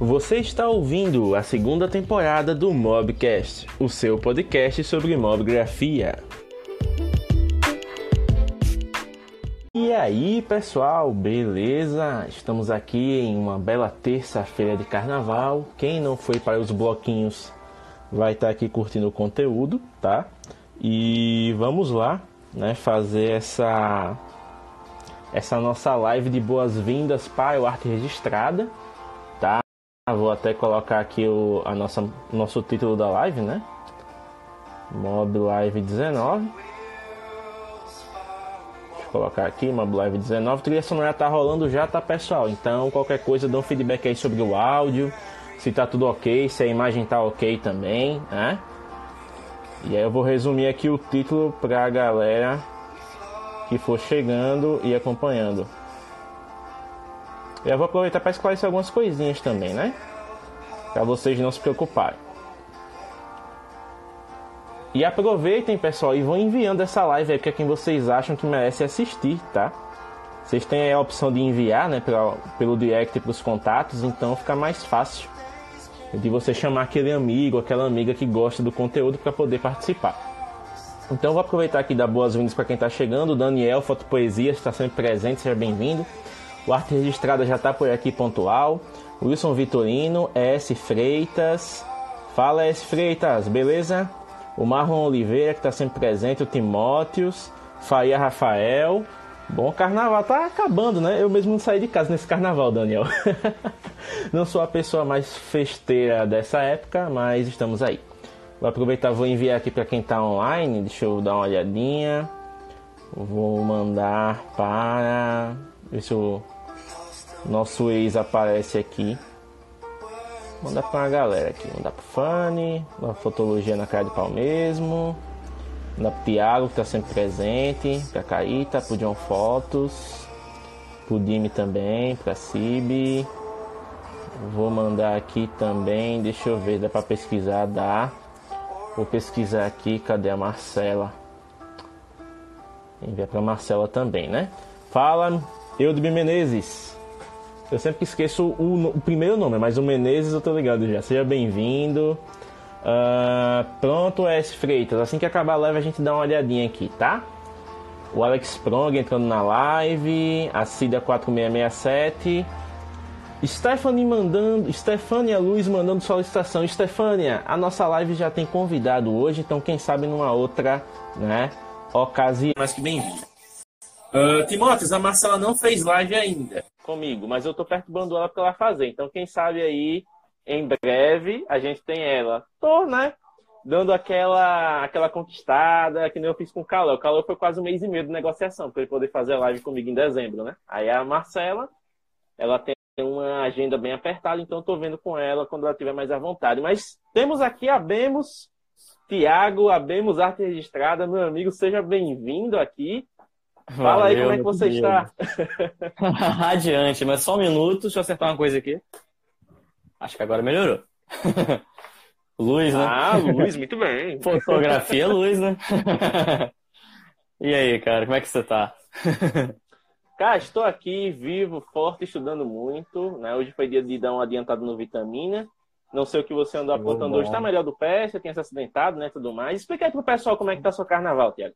Você está ouvindo a segunda temporada do Mobcast, o seu podcast sobre mobgrafia. E aí, pessoal, beleza? Estamos aqui em uma bela terça-feira de carnaval. Quem não foi para os bloquinhos vai estar aqui curtindo o conteúdo, tá? E vamos lá, né, fazer essa essa nossa live de boas-vindas para o Arte Registrada, tá? Vou até colocar aqui o a nossa nosso título da live, né? Mob Live 19. Deixa eu colocar aqui, Mob Live 19. Trilha sonora tá rolando já, tá, pessoal? Então, qualquer coisa, dá um feedback aí sobre o áudio, se tá tudo ok, se a imagem tá ok também, né? E aí eu vou resumir aqui o título pra galera que for chegando e acompanhando. Eu vou aproveitar para esclarecer algumas coisinhas também, né? Para vocês não se preocuparem. E aproveitem, pessoal, e vão enviando essa live aí para quem vocês acham que merece assistir, tá? Vocês têm a opção de enviar, né, pela, pelo direct para os contatos, então fica mais fácil de você chamar aquele amigo, aquela amiga que gosta do conteúdo para poder participar. Então vou aproveitar aqui e dar boas-vindas para quem está chegando. O Daniel, Fotopoesia, está sempre presente, seja bem-vindo. O Arte Registrada já está por aqui pontual. Wilson Vitorino, S. Freitas. Fala, S. Freitas, beleza? O Marlon Oliveira, que está sempre presente. O Timóteos. Faia Rafael. Bom carnaval, tá acabando, né? Eu mesmo não saí de casa nesse carnaval, Daniel. não sou a pessoa mais festeira dessa época, mas estamos aí. Vou aproveitar, vou enviar aqui para quem está online. Deixa eu dar uma olhadinha. Vou mandar para. Se o nosso ex aparece aqui. Manda para a galera aqui. Mandar para Fanny. Uma fotologia na cara de pau mesmo. Mandar para Thiago, que está sempre presente. Para Caíta, para John Fotos. Para o Dime também. Para Cib. Vou mandar aqui também. Deixa eu ver, dá para pesquisar, dá. Vou pesquisar aqui, cadê a Marcela? Enviar para Marcela também, né? Fala, Eudo Menezes. Eu sempre esqueço o, o, primeiro nome, mas o Menezes eu tô ligado já. Seja bem-vindo. Uh, pronto, S. Freitas. Assim que acabar a live, a gente dá uma olhadinha aqui, tá? O Alex Prong entrando na live. A Cida 4667. Stephanie mandando, Stefania Luz mandando solicitação. Stefania, a nossa live já tem convidado hoje, então quem sabe numa outra, né, ocasião. Mas que bem-vindo. Uh, Timóteos, a Marcela não fez live ainda comigo, mas eu tô perturbando ela para ela fazer. Então quem sabe aí em breve a gente tem ela. Tô, né? Dando aquela aquela conquistada que nem eu fiz com o Calor. O Calor foi quase um mês e meio de negociação para ele poder fazer a live comigo em dezembro, né? Aí a Marcela, ela tem uma agenda bem apertada, então estou vendo com ela quando ela tiver mais à vontade. Mas temos aqui a Bemos Tiago, a Bemos Arte Registrada, meu amigo, seja bem-vindo aqui. Fala Valeu, aí como é que você está. Adiante, mas só um minuto, deixa eu acertar uma coisa aqui. Acho que agora melhorou. luz, né? Ah, luz, muito bem. Fotografia, luz, né? e aí, cara, como é que você tá? Cara, estou aqui, vivo, forte, estudando muito. Né? Hoje foi dia de dar uma adiantada no vitamina. Não sei o que você andou apontando hoje. Está melhor do pé, você tem se acidentado, né? Tudo mais. Explica aí pro pessoal como é que tá seu carnaval, Tiago.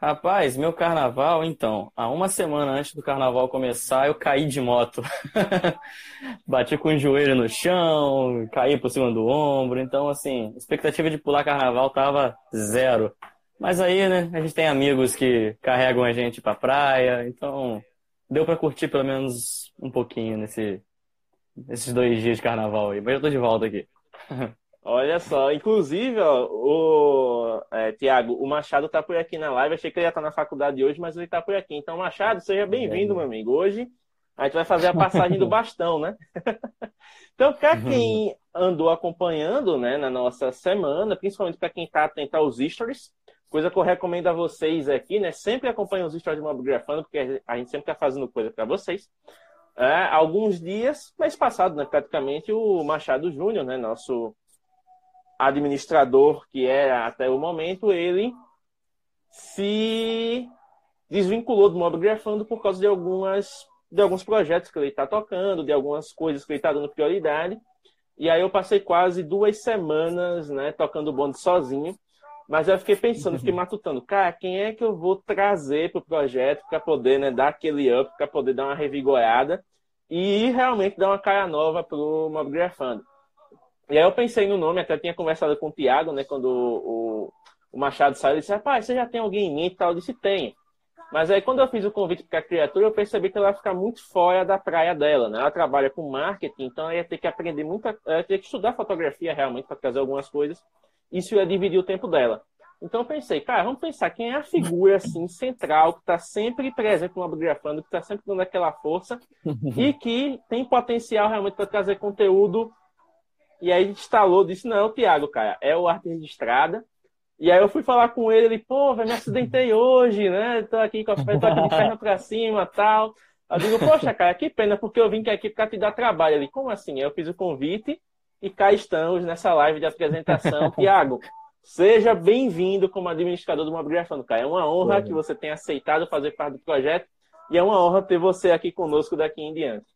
Rapaz, meu carnaval, então, há uma semana antes do carnaval começar, eu caí de moto. Bati com o joelho no chão, caí por cima do ombro. Então, assim, expectativa de pular carnaval tava zero. Mas aí, né, a gente tem amigos que carregam a gente pra praia, então deu para curtir pelo menos um pouquinho nesse, nesses dois dias de carnaval aí. Mas eu tô de volta aqui. Olha só, inclusive, ó, o é, Tiago, o Machado tá por aqui na live. Achei que ele ia estar na faculdade hoje, mas ele tá por aqui. Então, Machado, seja bem-vindo, meu amigo. Hoje a gente vai fazer a passagem do bastão, né? então, para quem andou acompanhando, né, na nossa semana, principalmente para quem está atento aos stories, Coisa que eu recomendo a vocês aqui, né? Sempre acompanhem os stories de Mobgrafando, porque a gente sempre está fazendo coisa para vocês. É, alguns dias, mês passado, né, praticamente, o Machado Júnior, né, nosso administrador que é até o momento, ele se desvinculou do Mobgrafando por causa de algumas de alguns projetos que ele está tocando, de algumas coisas que ele está dando prioridade. E aí eu passei quase duas semanas, né, tocando o bonde sozinho. Mas eu fiquei pensando, fiquei matutando, cara, quem é que eu vou trazer para o projeto para poder né, dar aquele up, para poder dar uma revigorada e realmente dar uma cara nova para o Mobgrafando. E aí eu pensei no nome, até tinha conversado com o Thiago, né, quando o, o Machado saiu, ele disse, rapaz, você já tem alguém em mente e tal? Eu disse, tenho. Mas aí quando eu fiz o convite para a criatura, eu percebi que ela ia ficar muito fora da praia dela, né? Ela trabalha com marketing, então ela ia ter que aprender muita, ela ia ter que estudar fotografia realmente para trazer algumas coisas. Isso ia dividir o tempo dela. Então eu pensei, cara, vamos pensar quem é a figura assim central que está sempre presente no Abografando, que está sempre dando aquela força e que tem potencial realmente para trazer conteúdo. E aí a gente instalou, disse, não, é o Thiago, cara, é o arte registrada. E aí eu fui falar com ele, ele, pô, velho, me acidentei hoje, né? Tô aqui com a tô aqui de perna pra cima tal. Eu digo, poxa, cara, que pena, porque eu vim aqui pra te dar trabalho. Ele, como assim? Eu fiz o convite e cá estamos nessa live de apresentação. Tiago, seja bem-vindo como administrador do Mobigrafando, cara. É uma honra que você tenha aceitado fazer parte do projeto e é uma honra ter você aqui conosco daqui em diante.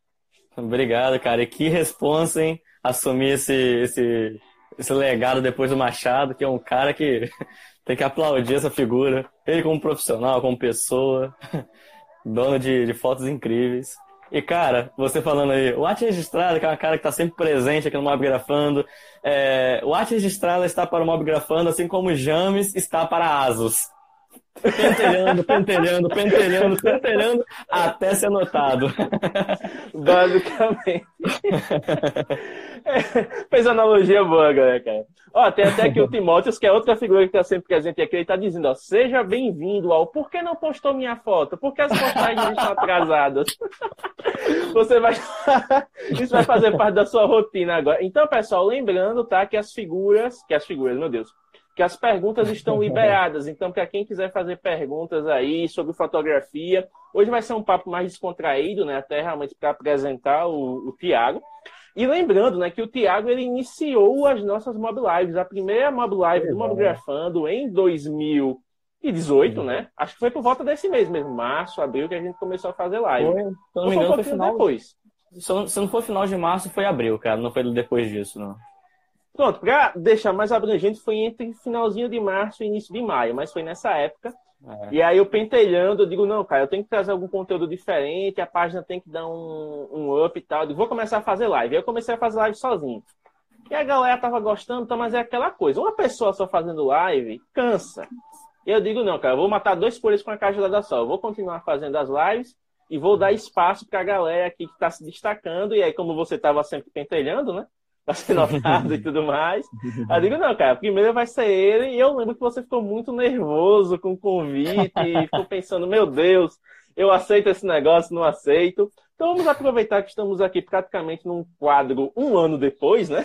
Obrigado, cara. E que responsa, hein? Assumir esse, esse esse legado depois do Machado, que é um cara que tem que aplaudir essa figura. Ele como profissional, como pessoa, dono de, de fotos incríveis. E, cara, você falando aí, o Arte Registrada, que é uma cara que está sempre presente aqui no Mobgrafando. É, o Arte Registrada está para o Mobgrafando, assim como o James está para Asus. Pentelhando, pentelhando, pentelhando, pentelhando, até ser notado. Basicamente. É, fez analogia boa, galera, cara. Ó, tem até aqui o Timóteos, que é outra figura que está sempre presente aqui. Ele está dizendo, ó, seja bem-vindo ao Por que não postou minha foto? Por que as postagens estão atrasadas? Você vai. Isso vai fazer parte da sua rotina agora. Então, pessoal, lembrando, tá, que as figuras. Que as figuras, meu Deus que as perguntas estão liberadas. Então, para quem quiser fazer perguntas aí sobre fotografia, hoje vai ser um papo mais descontraído, né? Até realmente para apresentar o, o Tiago. E lembrando, né, que o Tiago ele iniciou as nossas Mob Lives. A primeira Mob Live do Mobgrafando em 2018, uhum. né? Acho que foi por volta desse mês mesmo, março, abril, que a gente começou a fazer live. Foi, se não me engano, foi final depois. Se não for final de março, foi abril, cara. Não foi depois disso, não. Pronto, para deixar mais abrangente, foi entre finalzinho de março e início de maio, mas foi nessa época. É. E aí eu pentelhando, eu digo, não, cara, eu tenho que trazer algum conteúdo diferente, a página tem que dar um, um up e tal. Eu vou começar a fazer live. Aí eu comecei a fazer live sozinho. E a galera tava gostando, tá, mas é aquela coisa. Uma pessoa só fazendo live cansa. E eu digo, não, cara, eu vou matar dois coelhos com a cajadada só. Eu vou continuar fazendo as lives e vou dar espaço para a galera aqui que está se destacando. E aí, como você estava sempre pentelhando, né? Pra ser notado e tudo mais. Aí eu digo, não, cara, primeiro vai ser ele. E eu lembro que você ficou muito nervoso com o convite, e ficou pensando, meu Deus, eu aceito esse negócio, não aceito. Então vamos aproveitar que estamos aqui praticamente num quadro um ano depois, né?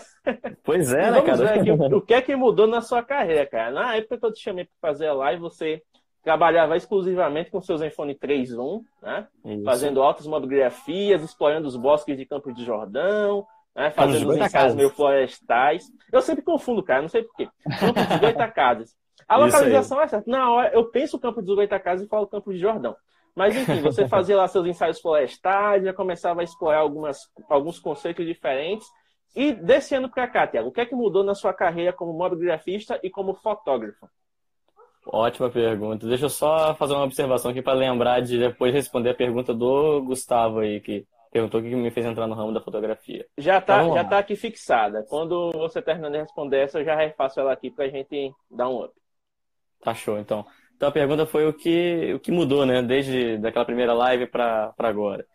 Pois é, né, cara? Ver aqui, o, que é que mudou na sua carreira, cara? Na época que eu te chamei para fazer a live, você trabalhava exclusivamente com seus iPhone 3.1, né? Isso. Fazendo altas mobigrafias, explorando os bosques de Campos de Jordão, né? Fazendo os ensaios meio florestais. Eu sempre confundo, cara, não sei porquê. Campo de Goitacazes. A localização é certa. Na hora, eu penso Campo de Goitacazes e falo Campo de Jordão. Mas enfim, você fazia lá seus ensaios florestais, já começava a explorar algumas, alguns conceitos diferentes. E desse ano para cá, Tiago, o que é que mudou na sua carreira como mobigrafista e como fotógrafo? Ótima pergunta. Deixa eu só fazer uma observação aqui para lembrar de depois responder a pergunta do Gustavo aí, que perguntou o que me fez entrar no ramo da fotografia. Já está então, já tá aqui fixada. Quando você terminar de responder essa, eu já refaço ela aqui para a gente dar um up. Tá show, então. Então a pergunta foi o que, o que mudou, né? Desde daquela primeira live para agora.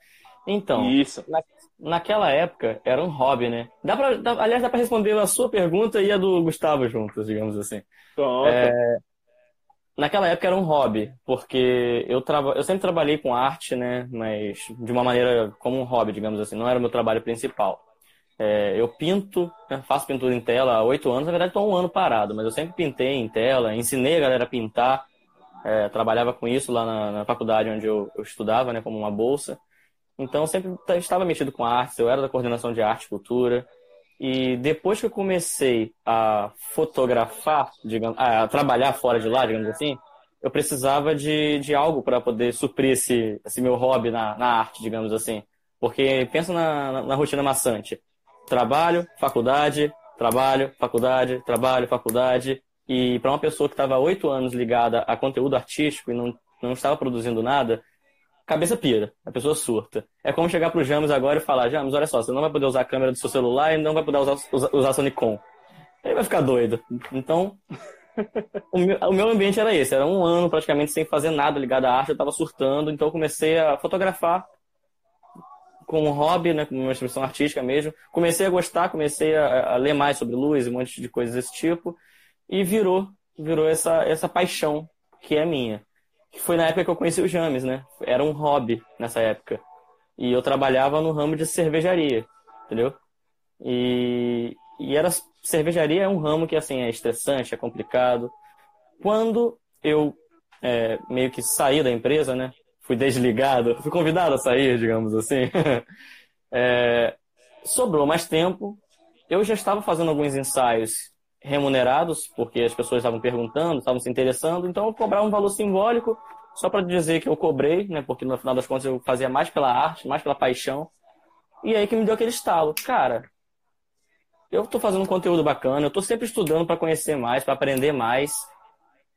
Então, Isso. Na, naquela época era um hobby, né? Dá pra, dá, aliás, dá para responder a sua pergunta e a do Gustavo juntos, digamos assim. Pronto. É, Naquela época era um hobby, porque eu, eu sempre trabalhei com arte, né? Mas de uma maneira como um hobby, digamos assim, não era o meu trabalho principal. É, eu pinto, né? faço pintura em tela há oito anos, na verdade estou um ano parado, mas eu sempre pintei em tela, ensinei a galera a pintar, é, trabalhava com isso lá na, na faculdade onde eu, eu, estudava, né, como uma bolsa. Então sempre estava mexido com arte, eu era da coordenação de arte e cultura, e depois que eu comecei a fotografar, digamos, a trabalhar fora de lá, digamos assim, eu precisava de, de algo para poder suprir esse, esse meu hobby na, na arte, digamos assim. Porque pensa na, na, na rotina maçante. Trabalho, faculdade, trabalho, faculdade, trabalho, faculdade. E para uma pessoa que estava oito anos ligada a conteúdo artístico e não, não estava produzindo nada, cabeça pira, a pessoa surta. É como chegar pro James agora e falar, James, olha só, você não vai poder usar a câmera do seu celular e não vai poder usar, usar, usar sua Nikon. Ele vai ficar doido. Então, o, meu, o meu ambiente era esse, era um ano praticamente sem fazer nada ligado à arte, eu estava surtando, então eu comecei a fotografar com um hobby, né, com uma expressão artística mesmo. Comecei a gostar, comecei a, a ler mais sobre luz, um monte de coisas desse tipo, e virou, virou essa, essa paixão que é minha que foi na época que eu conheci o James, né? Era um hobby nessa época. E eu trabalhava no ramo de cervejaria, entendeu? E, e era cervejaria é um ramo que assim é estressante, é complicado. Quando eu é, meio que saí da empresa, né? Fui desligado, fui convidado a sair, digamos assim. é, sobrou mais tempo. Eu já estava fazendo alguns ensaios remunerados, porque as pessoas estavam perguntando, estavam se interessando, então eu cobrava um valor simbólico só para dizer que eu cobrei, né? Porque no final das contas eu fazia mais pela arte, mais pela paixão. E aí que me deu aquele estalo, cara. Eu estou fazendo um conteúdo bacana, eu estou sempre estudando para conhecer mais, para aprender mais.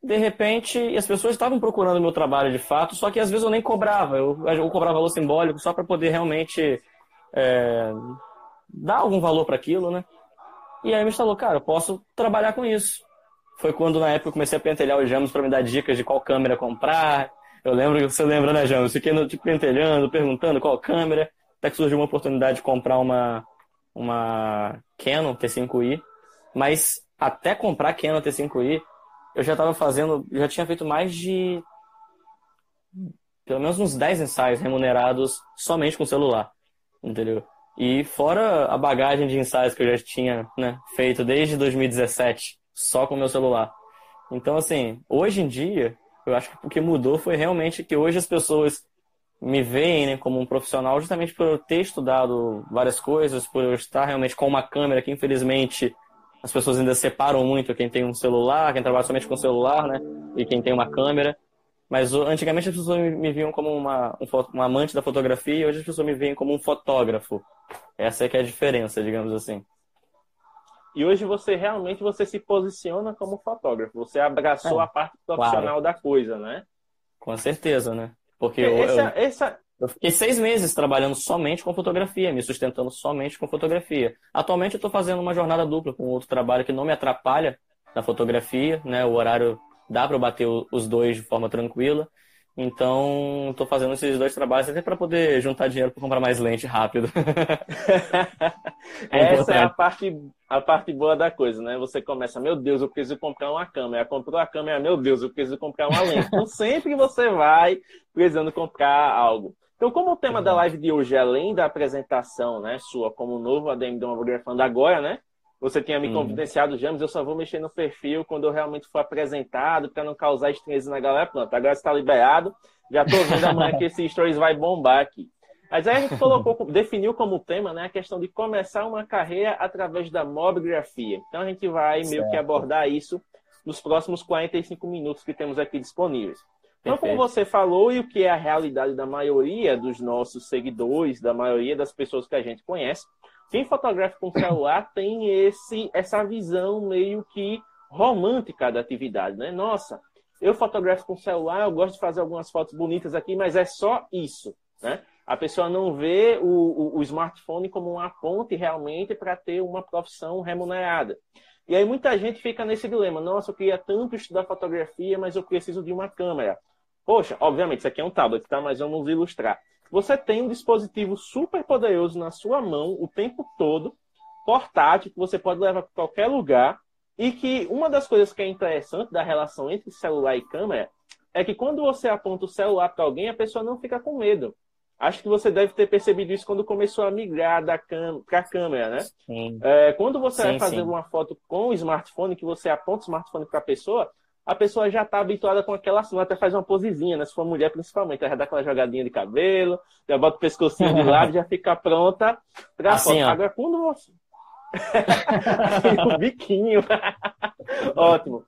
De repente, as pessoas estavam procurando meu trabalho de fato, só que às vezes eu nem cobrava, eu, eu cobrava valor simbólico só para poder realmente é, dar algum valor para aquilo, né? E aí me falou, cara, eu posso trabalhar com isso. Foi quando na época eu comecei a pentelhar os Jamos para me dar dicas de qual câmera comprar. Eu lembro que você lembra, né, Jamos? Fiquei tipo, pentelhando, perguntando qual câmera. Até que surgiu uma oportunidade de comprar uma, uma Canon T5i. Mas até comprar Canon T5i, eu já estava fazendo, já tinha feito mais de pelo menos uns 10 ensaios remunerados somente com celular, entendeu? E fora a bagagem de ensaios que eu já tinha né, feito desde 2017, só com meu celular. Então, assim, hoje em dia, eu acho que o que mudou foi realmente que hoje as pessoas me veem né, como um profissional justamente por eu ter estudado várias coisas, por eu estar realmente com uma câmera que, infelizmente, as pessoas ainda separam muito quem tem um celular, quem trabalha somente com celular, né? E quem tem uma câmera. Mas antigamente as pessoas me viam como uma, um, um amante da fotografia e hoje as pessoas me veem como um fotógrafo. Essa é que é a diferença, digamos assim. E hoje você realmente você se posiciona como fotógrafo. Você abraçou é, a parte profissional claro. da coisa, né? Com certeza, né? Porque eu, essa, eu, essa... eu fiquei seis meses trabalhando somente com fotografia, me sustentando somente com fotografia. Atualmente eu estou fazendo uma jornada dupla com outro trabalho que não me atrapalha na fotografia, né? O horário dá para bater os dois de forma tranquila. Então, estou fazendo esses dois trabalhos até para poder juntar dinheiro para comprar mais lente rápido. é Essa é a parte, a parte boa da coisa, né? Você começa, meu Deus, eu preciso comprar uma câmera. Comprou a câmera, meu Deus, eu preciso comprar uma lente. Então, sempre você vai precisando comprar algo. Então, como o tema da live de hoje, além da apresentação né, sua como novo ADM Domografando agora, né? Você tinha me uhum. confidenciado, James, eu só vou mexer no perfil quando eu realmente for apresentado, para não causar estranheza na galera. Pronto, agora está liberado. Já estou vendo amanhã que esse Stories vai bombar aqui. Mas aí a gente colocou, definiu como tema né, a questão de começar uma carreira através da mobigrafia. Então a gente vai certo. meio que abordar isso nos próximos 45 minutos que temos aqui disponíveis. Então, como você falou, e o que é a realidade da maioria dos nossos seguidores, da maioria das pessoas que a gente conhece, quem fotografa com celular tem esse, essa visão meio que romântica da atividade, né? Nossa, eu fotografo com celular, eu gosto de fazer algumas fotos bonitas aqui, mas é só isso, né? A pessoa não vê o, o, o smartphone como uma ponte realmente para ter uma profissão remunerada. E aí muita gente fica nesse dilema: nossa, eu queria tanto estudar fotografia, mas eu preciso de uma câmera. Poxa, obviamente, isso aqui é um tablet, tá? Mas vamos ilustrar. Você tem um dispositivo super poderoso na sua mão o tempo todo, portátil, que você pode levar para qualquer lugar. E que uma das coisas que é interessante da relação entre celular e câmera é que quando você aponta o celular para alguém, a pessoa não fica com medo. Acho que você deve ter percebido isso quando começou a migrar da cam para a câmera, né? Sim. É, quando você sim, vai fazer sim. uma foto com o smartphone, que você aponta o smartphone para a pessoa, a pessoa já está habituada com aquela ação, até faz uma posezinha, né? Se for mulher, principalmente, ela já dá aquela jogadinha de cabelo, já bota o pescocinho de lado, já fica pronta para assim, foto. Agora, quando você. o biquinho. Ótimo.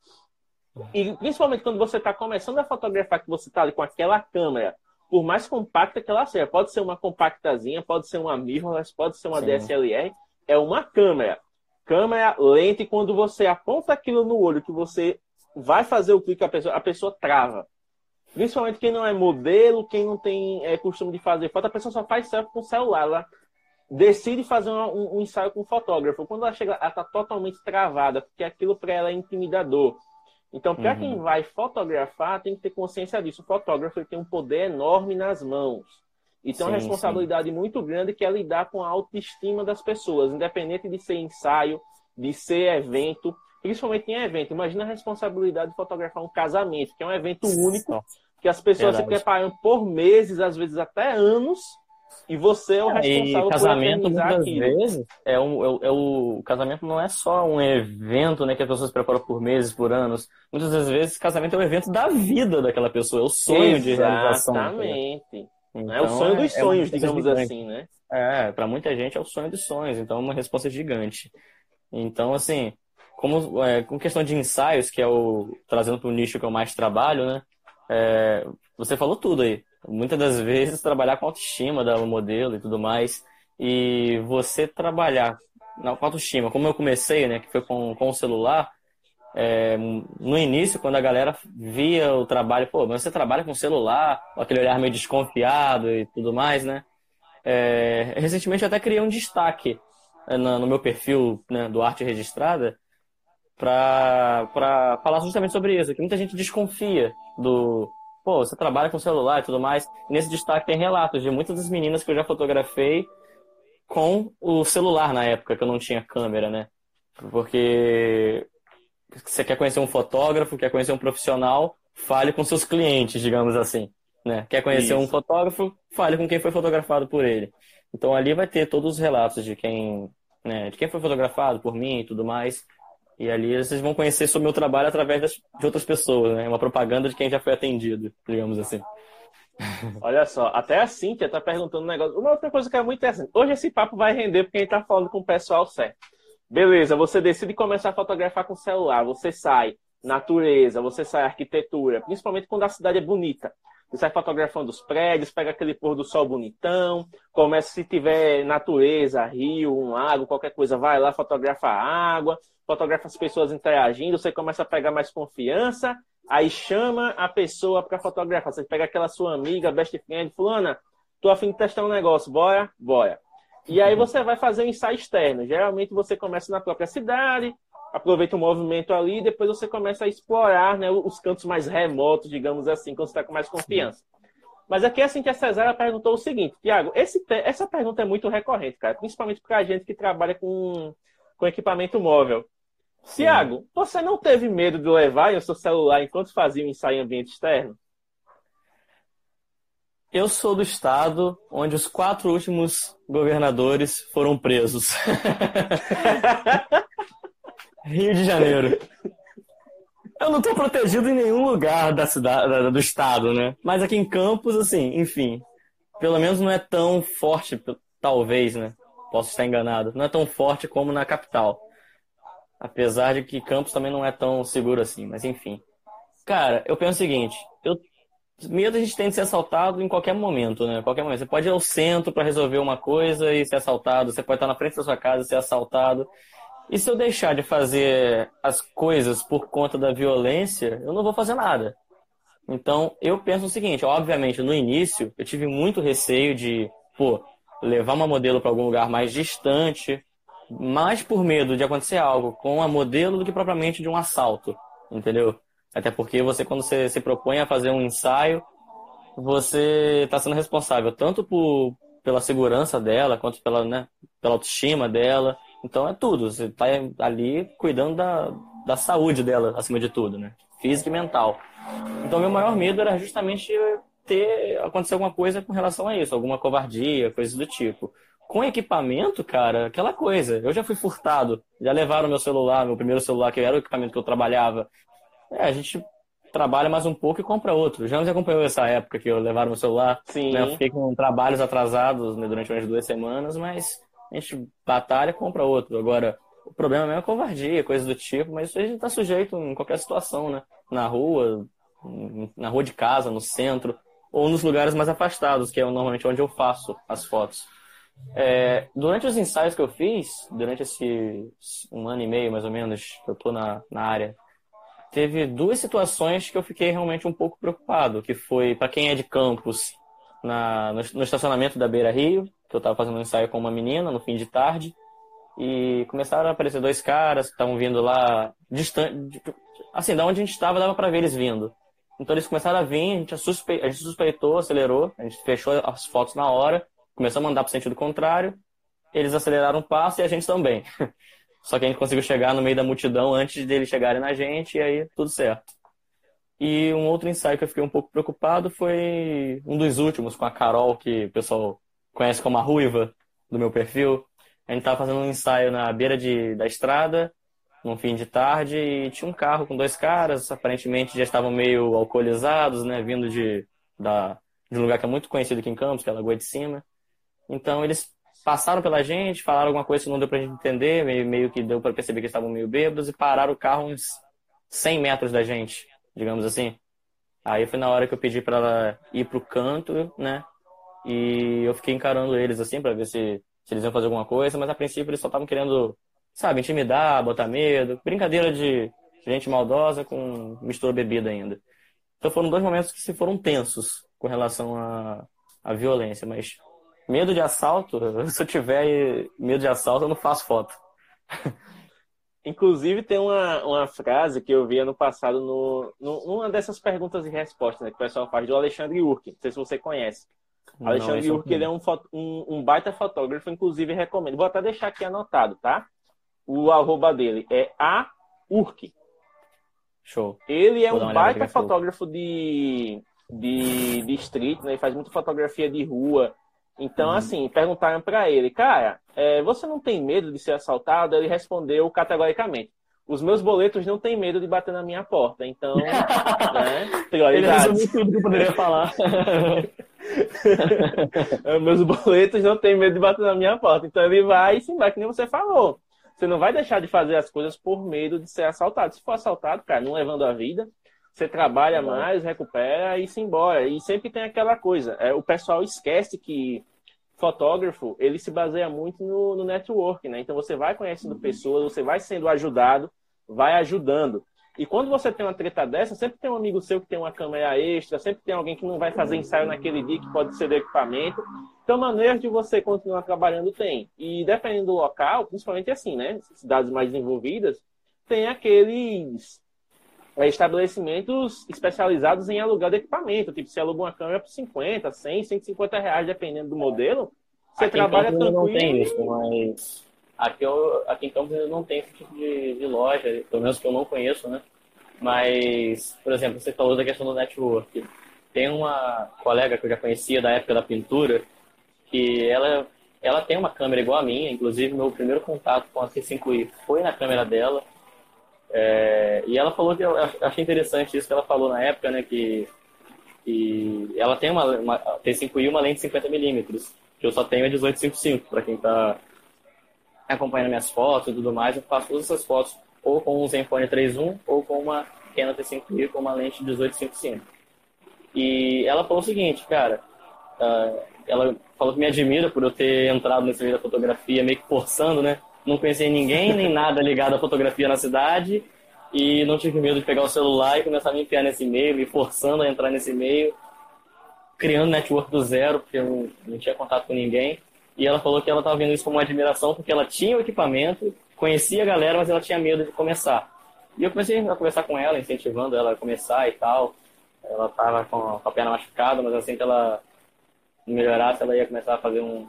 E principalmente quando você está começando a fotografar, que você está ali com aquela câmera, por mais compacta que ela seja, pode ser uma compactazinha, pode ser uma mirrorless, pode ser uma Sim. DSLR, é uma câmera. Câmera lenta e quando você aponta aquilo no olho, que você vai fazer o clique, a pessoa, a pessoa trava. Principalmente quem não é modelo, quem não tem é, costume de fazer foto, a pessoa só faz selfie com o celular. Ela decide fazer um, um, ensaio com o fotógrafo. Quando ela chega, ela está totalmente travada, porque aquilo para ela é intimidador. Então, para uhum. quem vai fotografar, tem que ter consciência disso. O fotógrafo tem um poder enorme nas mãos. E tem uma sim, responsabilidade sim. muito grande que é lidar com a autoestima das pessoas, independente de ser ensaio, de ser evento, principalmente em evento. Imagina a responsabilidade de fotografar um casamento, que é um evento único, que as pessoas Verdade. se preparam por meses, às vezes até anos, e você é o responsável e casamento, muitas aquilo. vezes, é, um, é, é, o casamento não é só um evento né, que as pessoas preparam por meses, por anos. Muitas das vezes, casamento é o evento da vida daquela pessoa, é o sonho Exatamente. de realização. Exatamente. Então, é o sonho dos é, sonhos, é digamos gigante. assim, né? É, para muita gente é o sonho dos sonhos, então é uma resposta gigante. Então, assim, como é, com questão de ensaios, que é o trazendo para o nicho que eu mais trabalho, né? É, você falou tudo aí muitas das vezes trabalhar com autoestima da modelo e tudo mais. E você trabalhar na autoestima, como eu comecei, né, que foi com, com o celular, é, no início, quando a galera via o trabalho, pô, mas você trabalha com celular, aquele olhar meio desconfiado e tudo mais, né? É, recentemente eu até criei um destaque é, no, no meu perfil né, do Arte Registrada para falar justamente sobre isso, que muita gente desconfia do, pô, você trabalha com celular e tudo mais. nesse destaque tem relatos de muitas das meninas que eu já fotografei com o celular na época, que eu não tinha câmera, né? Porque você quer conhecer um fotógrafo, quer conhecer um profissional, fale com seus clientes, digamos assim. Né? Quer conhecer Isso. um fotógrafo, fale com quem foi fotografado por ele. Então ali vai ter todos os relatos de quem, né, de quem foi fotografado por mim e tudo mais. E ali vocês vão conhecer sobre o meu trabalho através das, de outras pessoas, né? Uma propaganda de quem já foi atendido, digamos assim. Olha só, até a Cíntia tá perguntando um negócio. Uma outra coisa que é muito interessante. Hoje esse papo vai render porque a gente tá falando com o pessoal certo. Beleza, você decide começar a fotografar com o celular, você sai natureza, você sai arquitetura, principalmente quando a cidade é bonita. Você sai fotografando os prédios, pega aquele pôr do sol bonitão, começa se tiver natureza, rio, um lago, qualquer coisa, vai lá, fotografa a água, fotografa as pessoas interagindo, você começa a pegar mais confiança, aí chama a pessoa para fotografar. Você pega aquela sua amiga, best friend, fulana, tô afim de testar um negócio, bora? Bora. E aí você vai fazer um ensaio externo. Geralmente você começa na própria cidade, aproveita o movimento ali e depois você começa a explorar né, os cantos mais remotos, digamos assim, quando você está com mais confiança. Mas aqui, assim que a Cesária perguntou o seguinte, Tiago, essa pergunta é muito recorrente, cara, principalmente para a gente que trabalha com, com equipamento móvel. Tiago, você não teve medo de levar o seu celular enquanto fazia um ensaio em ambiente externo? Eu sou do estado onde os quatro últimos governadores foram presos. Rio de Janeiro. Eu não estou protegido em nenhum lugar da cidade, do estado, né? Mas aqui em Campos, assim, enfim, pelo menos não é tão forte, talvez, né? Posso estar enganado. Não é tão forte como na capital. Apesar de que Campos também não é tão seguro assim, mas enfim. Cara, eu penso o seguinte, eu medo a gente tem de ser assaltado em qualquer momento, né? Qualquer momento. Você pode ir ao centro para resolver uma coisa e ser assaltado, você pode estar na frente da sua casa e ser assaltado. E se eu deixar de fazer as coisas por conta da violência, eu não vou fazer nada. Então, eu penso o seguinte, obviamente, no início, eu tive muito receio de, pô, levar uma modelo para algum lugar mais distante, mais por medo de acontecer algo com a modelo do que propriamente de um assalto, entendeu? Até porque você, quando você se propõe a fazer um ensaio, você está sendo responsável tanto por, pela segurança dela, quanto pela, né, pela autoestima dela. Então é tudo. Você está ali cuidando da, da saúde dela, acima de tudo, né? Física e mental. Então meu maior medo era justamente ter acontecer alguma coisa com relação a isso, alguma covardia, coisas do tipo com equipamento, cara, aquela coisa. Eu já fui furtado, já levaram meu celular, meu primeiro celular, que era o equipamento que eu trabalhava. É, a gente trabalha mais um pouco e compra outro. Já nos acompanhou essa época que eu levaram meu celular. Sim. Né? Eu fiquei com trabalhos atrasados né, durante umas duas semanas, mas a gente batalha compra outro. Agora, o problema mesmo é covardia, coisa do tipo, mas isso a gente tá sujeito em qualquer situação, né? Na rua, na rua de casa, no centro, ou nos lugares mais afastados, que é normalmente onde eu faço as fotos. É, durante os ensaios que eu fiz, durante esse um ano e meio mais ou menos que eu tô na, na área, teve duas situações que eu fiquei realmente um pouco preocupado, que foi para quem é de campus, na, no, no, estacionamento da Beira Rio, que eu estava fazendo um ensaio com uma menina no fim de tarde, e começaram a aparecer dois caras que estavam vindo lá distante, assim, da onde a gente estava dava para ver eles vindo. Então eles começaram a vir, a gente, suspe... a gente suspeitou, acelerou, a gente fechou as fotos na hora, começou a mandar para o sentido contrário, eles aceleraram o passo e a gente também. Só que a gente conseguiu chegar no meio da multidão antes deles chegarem na gente e aí tudo certo. E um outro ensaio que eu fiquei um pouco preocupado foi um dos últimos, com a Carol, que o pessoal conhece como a Ruiva, do meu perfil. A gente estava fazendo um ensaio na beira de, da estrada, num fim de tarde, e tinha um carro com dois caras, aparentemente já estavam meio alcoolizados, né, vindo de, da, de um lugar que é muito conhecido aqui em Campos, que é a Lagoa de Cima. Então eles passaram pela gente, falaram alguma coisa que não deu pra gente entender, meio, meio que deu para perceber que eles estavam meio bêbados, e pararam o carro uns 100 metros da gente digamos assim. Aí foi na hora que eu pedi para ela ir pro canto, né? E eu fiquei encarando eles assim para ver se, se eles iam fazer alguma coisa, mas a princípio eles só estavam querendo, sabe, intimidar, botar medo, brincadeira de gente maldosa com mistura bebida ainda. Então foram dois momentos que se foram tensos com relação à, à violência, mas medo de assalto, se eu tiver medo de assalto, eu não faço foto. Inclusive, tem uma, uma frase que eu vi ano passado no, no, numa dessas perguntas e respostas né, que o pessoal faz do Alexandre Urk. Não sei se você conhece. Não, Alexandre Urk ele é um, um, um, baita fotógrafo, inclusive recomendo. Vou até deixar aqui anotado, tá? O arroba dele é a Urk. Show. Ele é um baita fotógrafo de, de, de street, né? Ele faz muita fotografia de rua. Então, uhum. assim, perguntaram para ele, cara, é, você não tem medo de ser assaltado? Ele respondeu categoricamente: os meus boletos não têm medo de bater na minha porta. Então, né, prioridades. Ele resumiu tudo que eu poderia falar. meus boletos não têm medo de bater na minha porta. Então ele vai e se vai, que nem você falou. Você não vai deixar de fazer as coisas por medo de ser assaltado. Se for assaltado, cara, não levando a vida, você trabalha mais, recupera e se embora. E sempre tem aquela coisa. É, o pessoal esquece que fotógrafo, ele se baseia muito no, no network, né? Então você vai conhecendo uhum. pessoas, você vai sendo ajudado, vai ajudando. E quando você tem uma treta dessa, sempre tem um amigo seu que tem uma câmera extra, sempre tem alguém que não vai fazer ensaio naquele dia, que pode ser do equipamento. Então, maneiras de você continuar trabalhando tem. E dependendo do local, principalmente assim, né? Cidades mais desenvolvidas, tem aqueles é, estabelecimentos especializados em alugar de equipamento. Tipo, você aluga uma câmera por 50, 100, 150 reais, dependendo do modelo. Você aqui trabalha tranquilo. Não tem isso, mas aqui, eu, aqui em Campos não tem esse tipo de, de, loja, pelo menos que eu não conheço, né? Mas, por exemplo, você falou da questão do network. Tem uma colega que eu já conhecia da época da pintura, que ela, ela tem uma câmera igual a minha, inclusive meu primeiro contato com a C5i foi na câmera dela. É, e ela falou que eu achei interessante isso que ela falou na época, né? Que, que ela tem uma, uma T5i e uma lente de 50mm, que eu só tenho a 1855, para quem está acompanhando minhas fotos e tudo mais, eu faço todas essas fotos ou com um Zenfone 3.1 ou com uma Canon T5i com uma lente de 1855. E ela falou o seguinte, cara, uh, ela falou que me admira por eu ter entrado nesse meio da fotografia meio que forçando, né? não conhecia ninguém, nem nada ligado à fotografia na cidade e não tive medo de pegar o celular e começar a me enfiar nesse meio, me forçando a entrar nesse meio, criando network do zero, porque eu não tinha contato com ninguém. E ela falou que ela estava vendo isso como uma admiração, porque ela tinha o equipamento, conhecia a galera, mas ela tinha medo de começar. E eu comecei a conversar com ela, incentivando ela a começar e tal. Ela estava com a perna machucada, mas assim que ela melhorasse, ela ia começar a fazer um.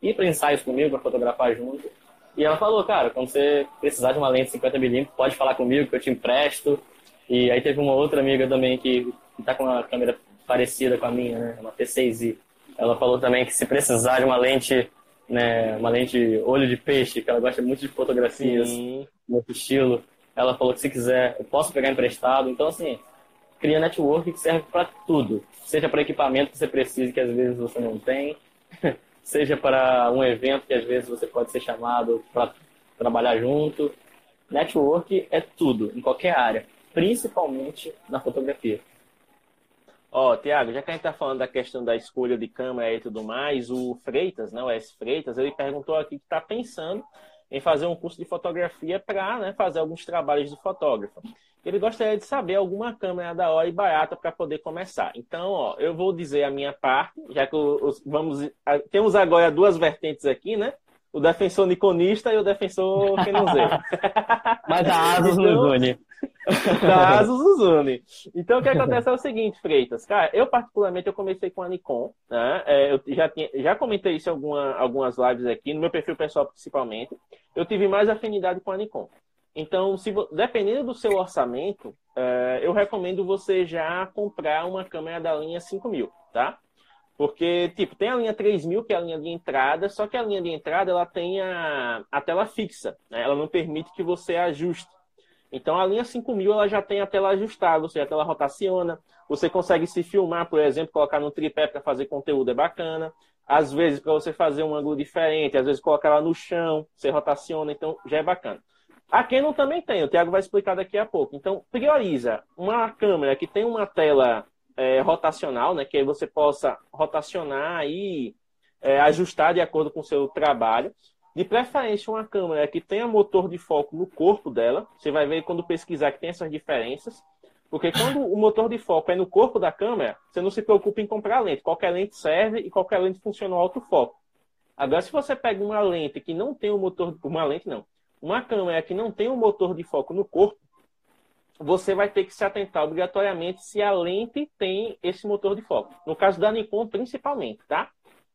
ir para ensaios comigo, para fotografar junto. E ela falou, cara, quando você precisar de uma lente 50mm, pode falar comigo que eu te empresto. E aí teve uma outra amiga também que está com uma câmera parecida com a minha, né? Uma T6i. Ela falou também que se precisar de uma lente, né, uma lente olho de peixe, que ela gosta muito de fotografias Sim. no estilo, ela falou que se quiser, eu posso pegar emprestado. Então, assim, cria network que serve para tudo. Seja para equipamento que você precisa que às vezes você não tem, seja para um evento que às vezes você pode ser chamado para trabalhar junto. Network é tudo, em qualquer área, principalmente na fotografia. Ó, oh, Tiago, já que a gente está falando da questão da escolha de câmera e tudo mais, o Freitas, né, o S. Freitas, ele perguntou aqui que está pensando em fazer um curso de fotografia para né, fazer alguns trabalhos de fotógrafo. Ele gostaria de saber alguma câmera da hora e barata para poder começar. Então, ó, eu vou dizer a minha parte, já que os, vamos temos agora duas vertentes aqui, né? O defensor niconista e o defensor quenozeiro. Mas a Asus então, nos une. Da Asus. Então, o que acontece é o seguinte, Freitas. Cara, eu particularmente eu comecei com a Nikon. Né? É, eu já, tinha, já comentei isso em alguma, algumas lives aqui, no meu perfil pessoal principalmente. Eu tive mais afinidade com a Nikon. Então, se, dependendo do seu orçamento, é, eu recomendo você já comprar uma câmera da linha 5000, tá? Porque, tipo, tem a linha 3000, que é a linha de entrada, só que a linha de entrada ela tem a, a tela fixa, né? ela não permite que você ajuste. Então, a linha 5000 ela já tem a tela ajustável, ou seja, a tela rotaciona. Você consegue se filmar, por exemplo, colocar no tripé para fazer conteúdo, é bacana. Às vezes, para você fazer um ângulo diferente, às vezes colocar ela no chão, você rotaciona, então já é bacana. A Canon também tem, o Thiago vai explicar daqui a pouco. Então, prioriza uma câmera que tem uma tela é, rotacional, né, que aí você possa rotacionar e é, ajustar de acordo com o seu trabalho. De preferência, uma câmera que tenha motor de foco no corpo dela. Você vai ver quando pesquisar que tem essas diferenças. Porque quando o motor de foco é no corpo da câmera, você não se preocupa em comprar lente. Qualquer lente serve e qualquer lente funciona no autofoco. Agora, se você pega uma lente que não tem o motor. Uma lente não uma câmera que não tem um motor de foco no corpo, você vai ter que se atentar obrigatoriamente se a lente tem esse motor de foco. No caso da Nikon, principalmente, tá?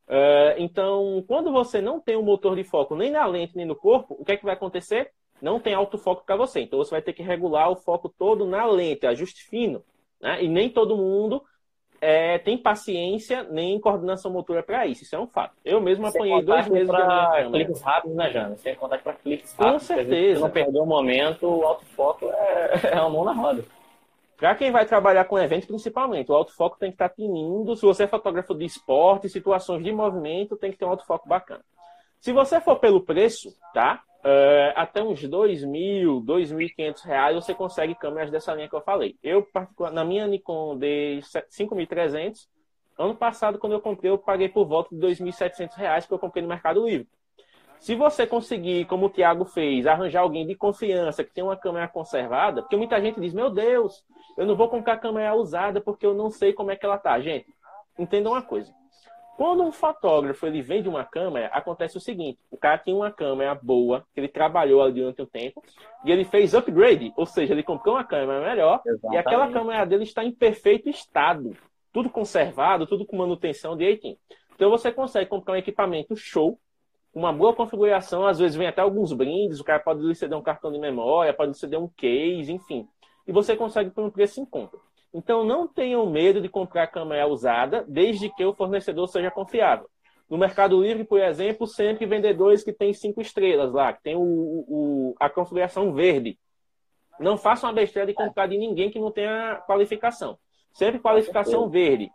Uh, então, quando você não tem o um motor de foco nem na lente nem no corpo, o que é que vai acontecer? Não tem autofoco para você. Então, você vai ter que regular o foco todo na lente, ajuste fino. Né? E nem todo mundo é, tem paciência nem coordenação motora para isso. Isso é um fato. Eu mesmo Sem apanhei dois meses para cliques rápidos, né, Jana? Sem contar para cliques rápidos. Com certeza. Se não perder o momento, o autofoco é, é uma mão na roda. Para quem vai trabalhar com evento, principalmente, o autofoco tem que estar tinindo. Se você é fotógrafo de esporte, situações de movimento, tem que ter um autofoco bacana. Se você for pelo preço, tá? Uh, até uns 2.000, 2.500 reais você consegue câmeras dessa linha que eu falei. Eu, na minha Nikon D5300, ano passado, quando eu comprei, eu paguei por volta de 2.700 reais que eu comprei no Mercado Livre. Se você conseguir, como o Thiago fez, arranjar alguém de confiança que tem uma câmera conservada, porque muita gente diz, meu Deus, eu não vou comprar câmera usada porque eu não sei como é que ela tá. Gente, entenda uma coisa. Quando um fotógrafo ele vende uma câmera, acontece o seguinte: o cara tem uma câmera boa, que ele trabalhou ali durante um tempo, e ele fez upgrade, ou seja, ele comprou uma câmera melhor, Exatamente. e aquela câmera dele está em perfeito estado, tudo conservado, tudo com manutenção direitinho. Então você consegue comprar um equipamento show, uma boa configuração, às vezes vem até alguns brindes, o cara pode lhe ceder um cartão de memória, pode lhe ceder um case, enfim. E você consegue por um preço em conta. Então, não tenham medo de comprar câmera usada, desde que o fornecedor seja confiável. No Mercado Livre, por exemplo, sempre vendedores que têm cinco estrelas lá, que tem o, o, a configuração verde. Não façam a besteira de comprar de ninguém que não tenha qualificação. Sempre qualificação verde.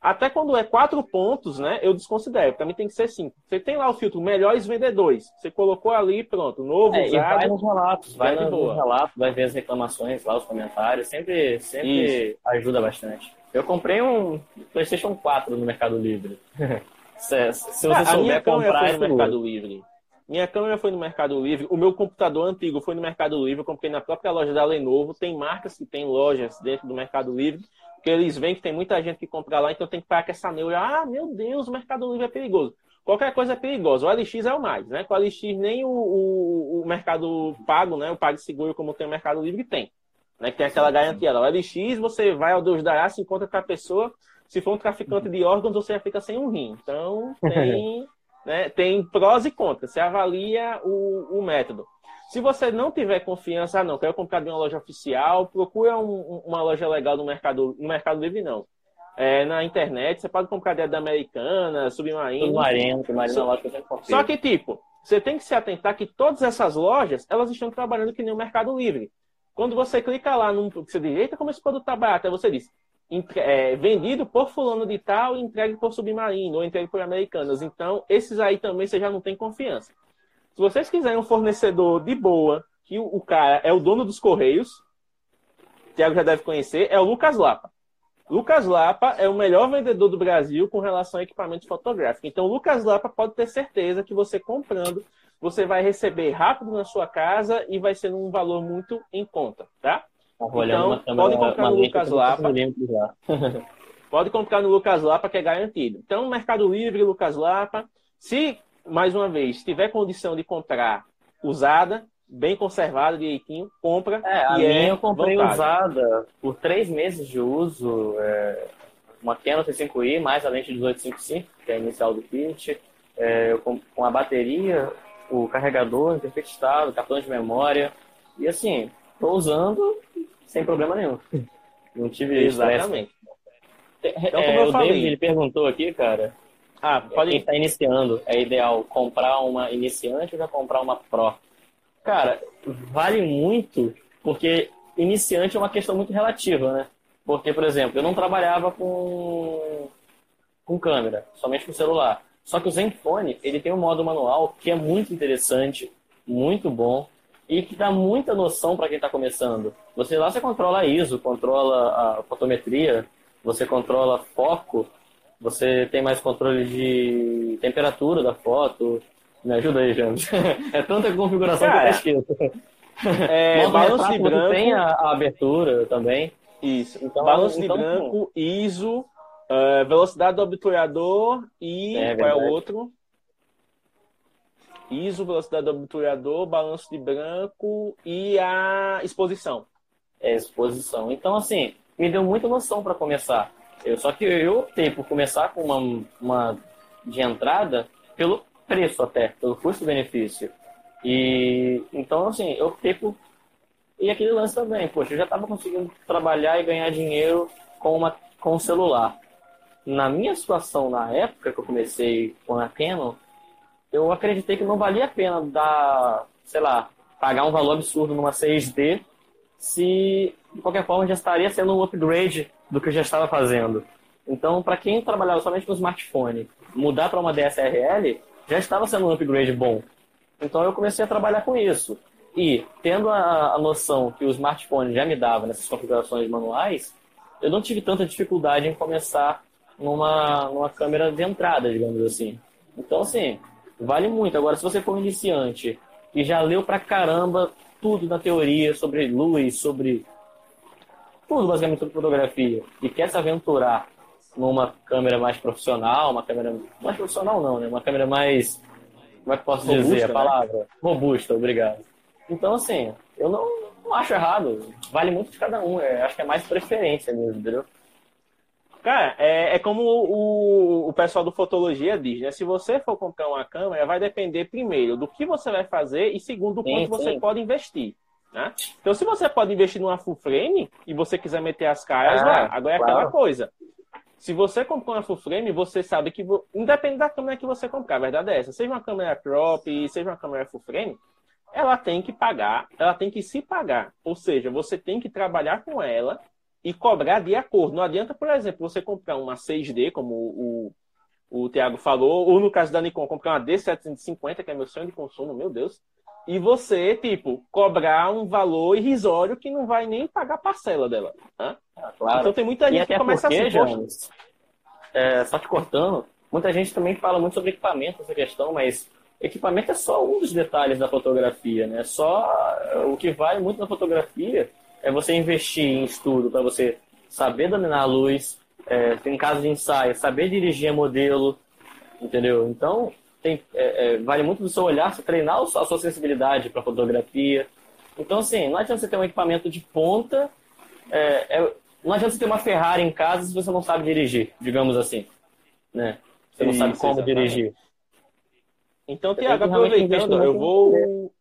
Até quando é quatro pontos, né? Eu desconsidero. Também tem que ser cinco. Você tem lá o filtro melhores vendedores. Você colocou ali, pronto, novo, é, usado. vai nos relatos, vai, nos relatos, vai ver as reclamações lá, os comentários. Sempre, sempre ajuda bastante. Eu comprei um PlayStation 4 no Mercado Livre. se, se você ah, souber comprar foi no Mercado Livre. Minha câmera foi no Mercado Livre, o meu computador antigo foi no Mercado Livre, eu comprei na própria loja da Lenovo. Tem marcas que tem lojas dentro do Mercado Livre porque eles veem que tem muita gente que compra lá, então tem que parar com essa neura. Ah, meu Deus, o Mercado Livre é perigoso. Qualquer coisa é perigosa. O LX é o mais, né? Com o LX nem o, o, o Mercado Pago, né? O PagSeguro, como tem o Mercado Livre, tem. Né? Que tem aquela garantia lá. O LX, você vai ao Deus dará, se encontra com a pessoa. Se for um traficante de órgãos, você já fica sem um rim. Então, tem, né? tem prós e contras. Você avalia o, o método. Se você não tiver confiança, ah, não, quero comprar de uma loja oficial, procura um, uma loja legal no Mercado, no Mercado Livre, não. É, na internet, você pode comprar da Americana, Submarino. Submarino, Submarino é uma loja que eu Só que, tipo, você tem que se atentar que todas essas lojas, elas estão trabalhando que nem o Mercado Livre. Quando você clica lá num. Você diz, eita, como esse produto tá barato. Aí você diz, é, vendido por fulano de tal entregue por Submarino, ou entregue por Americanas. Então, esses aí também você já não tem confiança. Se vocês quiserem um fornecedor de boa, que o, o cara é o dono dos Correios, o Thiago já deve conhecer, é o Lucas Lapa. Lucas Lapa é o melhor vendedor do Brasil com relação a equipamento fotográfico. Então, Lucas Lapa pode ter certeza que você comprando, você vai receber rápido na sua casa e vai ser num valor muito em conta, tá? Então, pode comprar no Lucas Lapa. pode comprar no Lucas Lapa, que é garantido. Então, Mercado Livre, Lucas Lapa. Se, mais uma vez, tiver condição de comprar usada, bem conservada, direitinho, compra. É, a minha é eu comprei vantagem. usada por três meses de uso. É, uma Canon T5i, mais a lente 1855, que é a inicial do kit. É, com, com, a bateria, o carregador em perfeito estado, cartão de memória. E assim, estou usando sem problema nenhum. Não tive Exatamente. Então, é, o falei... David ele perguntou aqui, cara. Ah, pode... Quem está iniciando, é ideal comprar uma iniciante ou já comprar uma Pro? Cara, vale muito, porque iniciante é uma questão muito relativa, né? Porque, por exemplo, eu não trabalhava com, com câmera, somente com celular. Só que o Zenfone, ele tem um modo manual que é muito interessante, muito bom e que dá muita noção para quem está começando. Você lá você controla a ISO, controla a fotometria, você controla foco, você tem mais controle de temperatura da foto, me ajuda aí, James. é tanta configuração Cara, que eu esqueço. É, balanço de branco. Tem a, a, abertura também. Isso. Então, balanço então, de branco, ISO, uh, velocidade do obturador e é, qual é o outro? ISO, velocidade do obturador, balanço de branco e a exposição. É, exposição. Então, assim, me deu muita noção para começar. Eu, só que eu optei por começar com uma, uma de entrada pelo preço até, pelo custo-benefício. E então, assim, eu optei por. E aquele lance também, poxa, eu já estava conseguindo trabalhar e ganhar dinheiro com, uma, com o celular. Na minha situação, na época que eu comecei com a Canon, eu acreditei que não valia a pena dar, sei lá, pagar um valor absurdo numa 6D se, de qualquer forma, já estaria sendo um upgrade do que eu já estava fazendo. Então, para quem trabalhava somente com smartphone, mudar para uma DSRL já estava sendo um upgrade bom. Então eu comecei a trabalhar com isso. E tendo a, a noção que o smartphone já me dava nessas configurações manuais, eu não tive tanta dificuldade em começar numa, numa câmera de entrada, digamos assim. Então, assim, vale muito. Agora, se você for um iniciante e já leu pra caramba tudo na teoria sobre luz, sobre tudo basicamente sobre fotografia, e quer se aventurar numa câmera mais profissional, uma câmera mais profissional não, né? Uma câmera mais como é que posso robusta, dizer a né? palavra? Né? Robusta, obrigado. Então assim, eu não, não, acho errado. Vale muito de cada um. É, acho que é mais preferência mesmo, entendeu? Cara, é, é como o, o pessoal do Fotologia diz, né? Se você for comprar uma câmera, vai depender primeiro do que você vai fazer e segundo, o quanto você pode investir. Né? Então, se você pode investir numa full frame e você quiser meter as caras, ah, agora é claro. aquela coisa. Se você comprar uma full frame, você sabe que, independente da câmera que você comprar, a verdade é essa, seja uma câmera crop, seja uma câmera full frame, ela tem que pagar, ela tem que se pagar. Ou seja, você tem que trabalhar com ela e cobrar de acordo. Não adianta, por exemplo, você comprar uma 6D, como o, o, o Thiago falou, ou no caso da Nikon, comprar uma D750, que é meu sonho de consumo, meu Deus, e você, tipo, cobrar um valor irrisório que não vai nem pagar a parcela dela. Né? Ah, claro. Então tem muita gente que começa porque, assim, Jones, é, só te cortando, muita gente também fala muito sobre equipamento, essa questão, mas equipamento é só um dos detalhes da fotografia, né? Só o que vale muito na fotografia é você investir em estudo para você saber dominar a luz, é, em caso de ensaio, saber dirigir a modelo, entendeu? Então, tem, é, é, vale muito do seu olhar, você treinar a sua sensibilidade para fotografia. Então, assim, não adianta você ter um equipamento de ponta, é, é, não adianta você ter uma Ferrari em casa se você não sabe dirigir, digamos assim. Né? Você não Isso, sabe como exatamente. dirigir. Então, Tiago, aproveitando, eu vou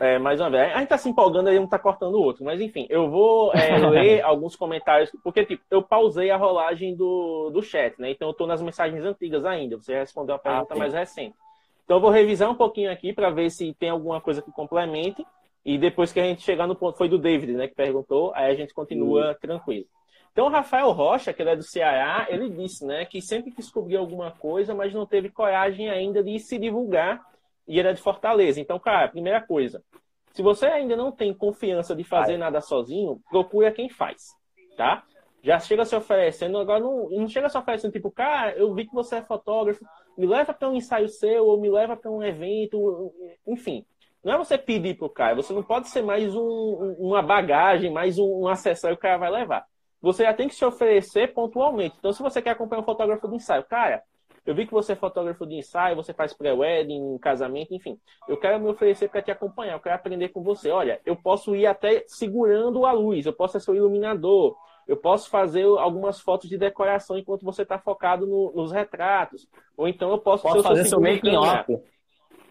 é, mais uma vez, a gente tá se empolgando aí, um tá cortando o outro, mas enfim, eu vou é, ler alguns comentários, porque tipo, eu pausei a rolagem do, do chat, né? Então eu tô nas mensagens antigas ainda, você respondeu a ah, pergunta ah, mais recente. Então eu vou revisar um pouquinho aqui para ver se tem alguma coisa que complemente, e depois que a gente chegar no ponto, foi do David, né, que perguntou, aí a gente continua tranquilo. Então o Rafael Rocha, que ele é do Ceará, ele disse, né, que sempre que descobriu alguma coisa, mas não teve coragem ainda de se divulgar e ele é de Fortaleza. Então, cara, primeira coisa, se você ainda não tem confiança de fazer Ai. nada sozinho, procure quem faz, tá? Já chega se oferecendo, agora não, não chega se oferecendo, tipo, cara, eu vi que você é fotógrafo, me leva para um ensaio seu, ou me leva para um evento, enfim. Não é você pedir pro cara, você não pode ser mais um, uma bagagem, mais um, um acessório que o cara vai levar. Você já tem que se oferecer pontualmente. Então, se você quer acompanhar um fotógrafo de ensaio, cara, eu vi que você é fotógrafo de ensaio, você faz pré-wedding, casamento, enfim. Eu quero me oferecer para te acompanhar, eu quero aprender com você. Olha, eu posso ir até segurando a luz, eu posso ser seu iluminador, eu posso fazer algumas fotos de decoração enquanto você está focado no, nos retratos. Ou então eu posso, posso fazer seu making off.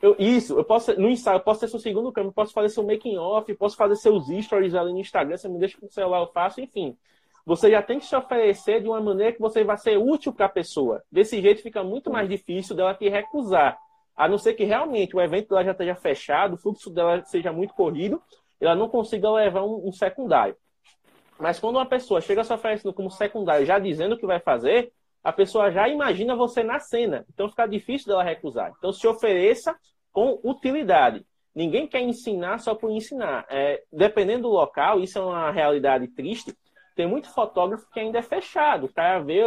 Eu, isso, eu posso no ensaio, eu posso ter seu segundo câmera, posso fazer seu making off, posso fazer seus stories ali no Instagram, você me deixa com o celular, eu faço, enfim você já tem que se oferecer de uma maneira que você vai ser útil para a pessoa. Desse jeito fica muito mais difícil dela te recusar. A não ser que realmente o evento dela já esteja fechado, o fluxo dela seja muito corrido, ela não consiga levar um, um secundário. Mas quando uma pessoa chega se oferecendo como secundário, já dizendo o que vai fazer, a pessoa já imagina você na cena. Então fica difícil dela recusar. Então se ofereça com utilidade. Ninguém quer ensinar só por ensinar. É, dependendo do local, isso é uma realidade triste tem muito fotógrafo que ainda é fechado. Cara vê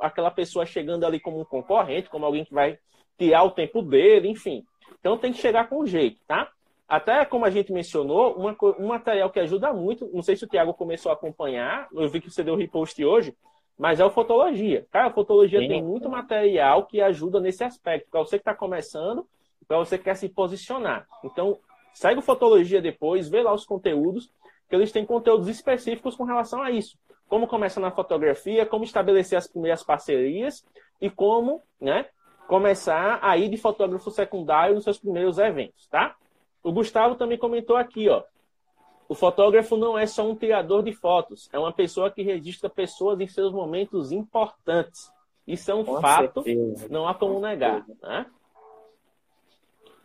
aquela pessoa chegando ali como um concorrente, como alguém que vai tirar o tempo dele, enfim. Então tem que chegar com jeito, tá? Até como a gente mencionou, uma, um material que ajuda muito, não sei se o Thiago começou a acompanhar, eu vi que você deu repost hoje, mas é o Fotologia. Cara, a Fotologia Sim. tem muito material que ajuda nesse aspecto, para você que está começando, para você que quer se posicionar. Então, segue o Fotologia depois, vê lá os conteúdos, que eles têm conteúdos específicos com relação a isso. Como começar na fotografia, como estabelecer as primeiras parcerias e como né, começar a ir de fotógrafo secundário nos seus primeiros eventos, tá? O Gustavo também comentou aqui, ó. O fotógrafo não é só um tirador de fotos, é uma pessoa que registra pessoas em seus momentos importantes. Isso é um Com fato, certeza. não há como negar. Né?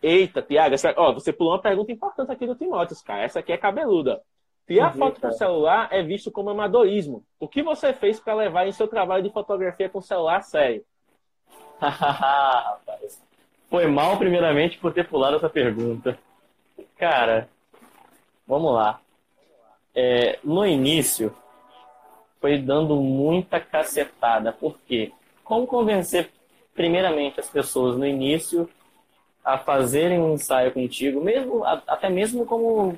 Eita, Tiago, ó, você pulou uma pergunta importante aqui do Timóteo, cara. Essa aqui é cabeluda. Tirar foto com celular é visto como amadorismo. O que você fez para levar em seu trabalho de fotografia com celular a sério? Rapaz, foi mal primeiramente por ter pulado essa pergunta. Cara, vamos lá. É, no início, foi dando muita cacetada. Por quê? Como convencer, primeiramente, as pessoas no início a fazerem um ensaio contigo, mesmo até mesmo como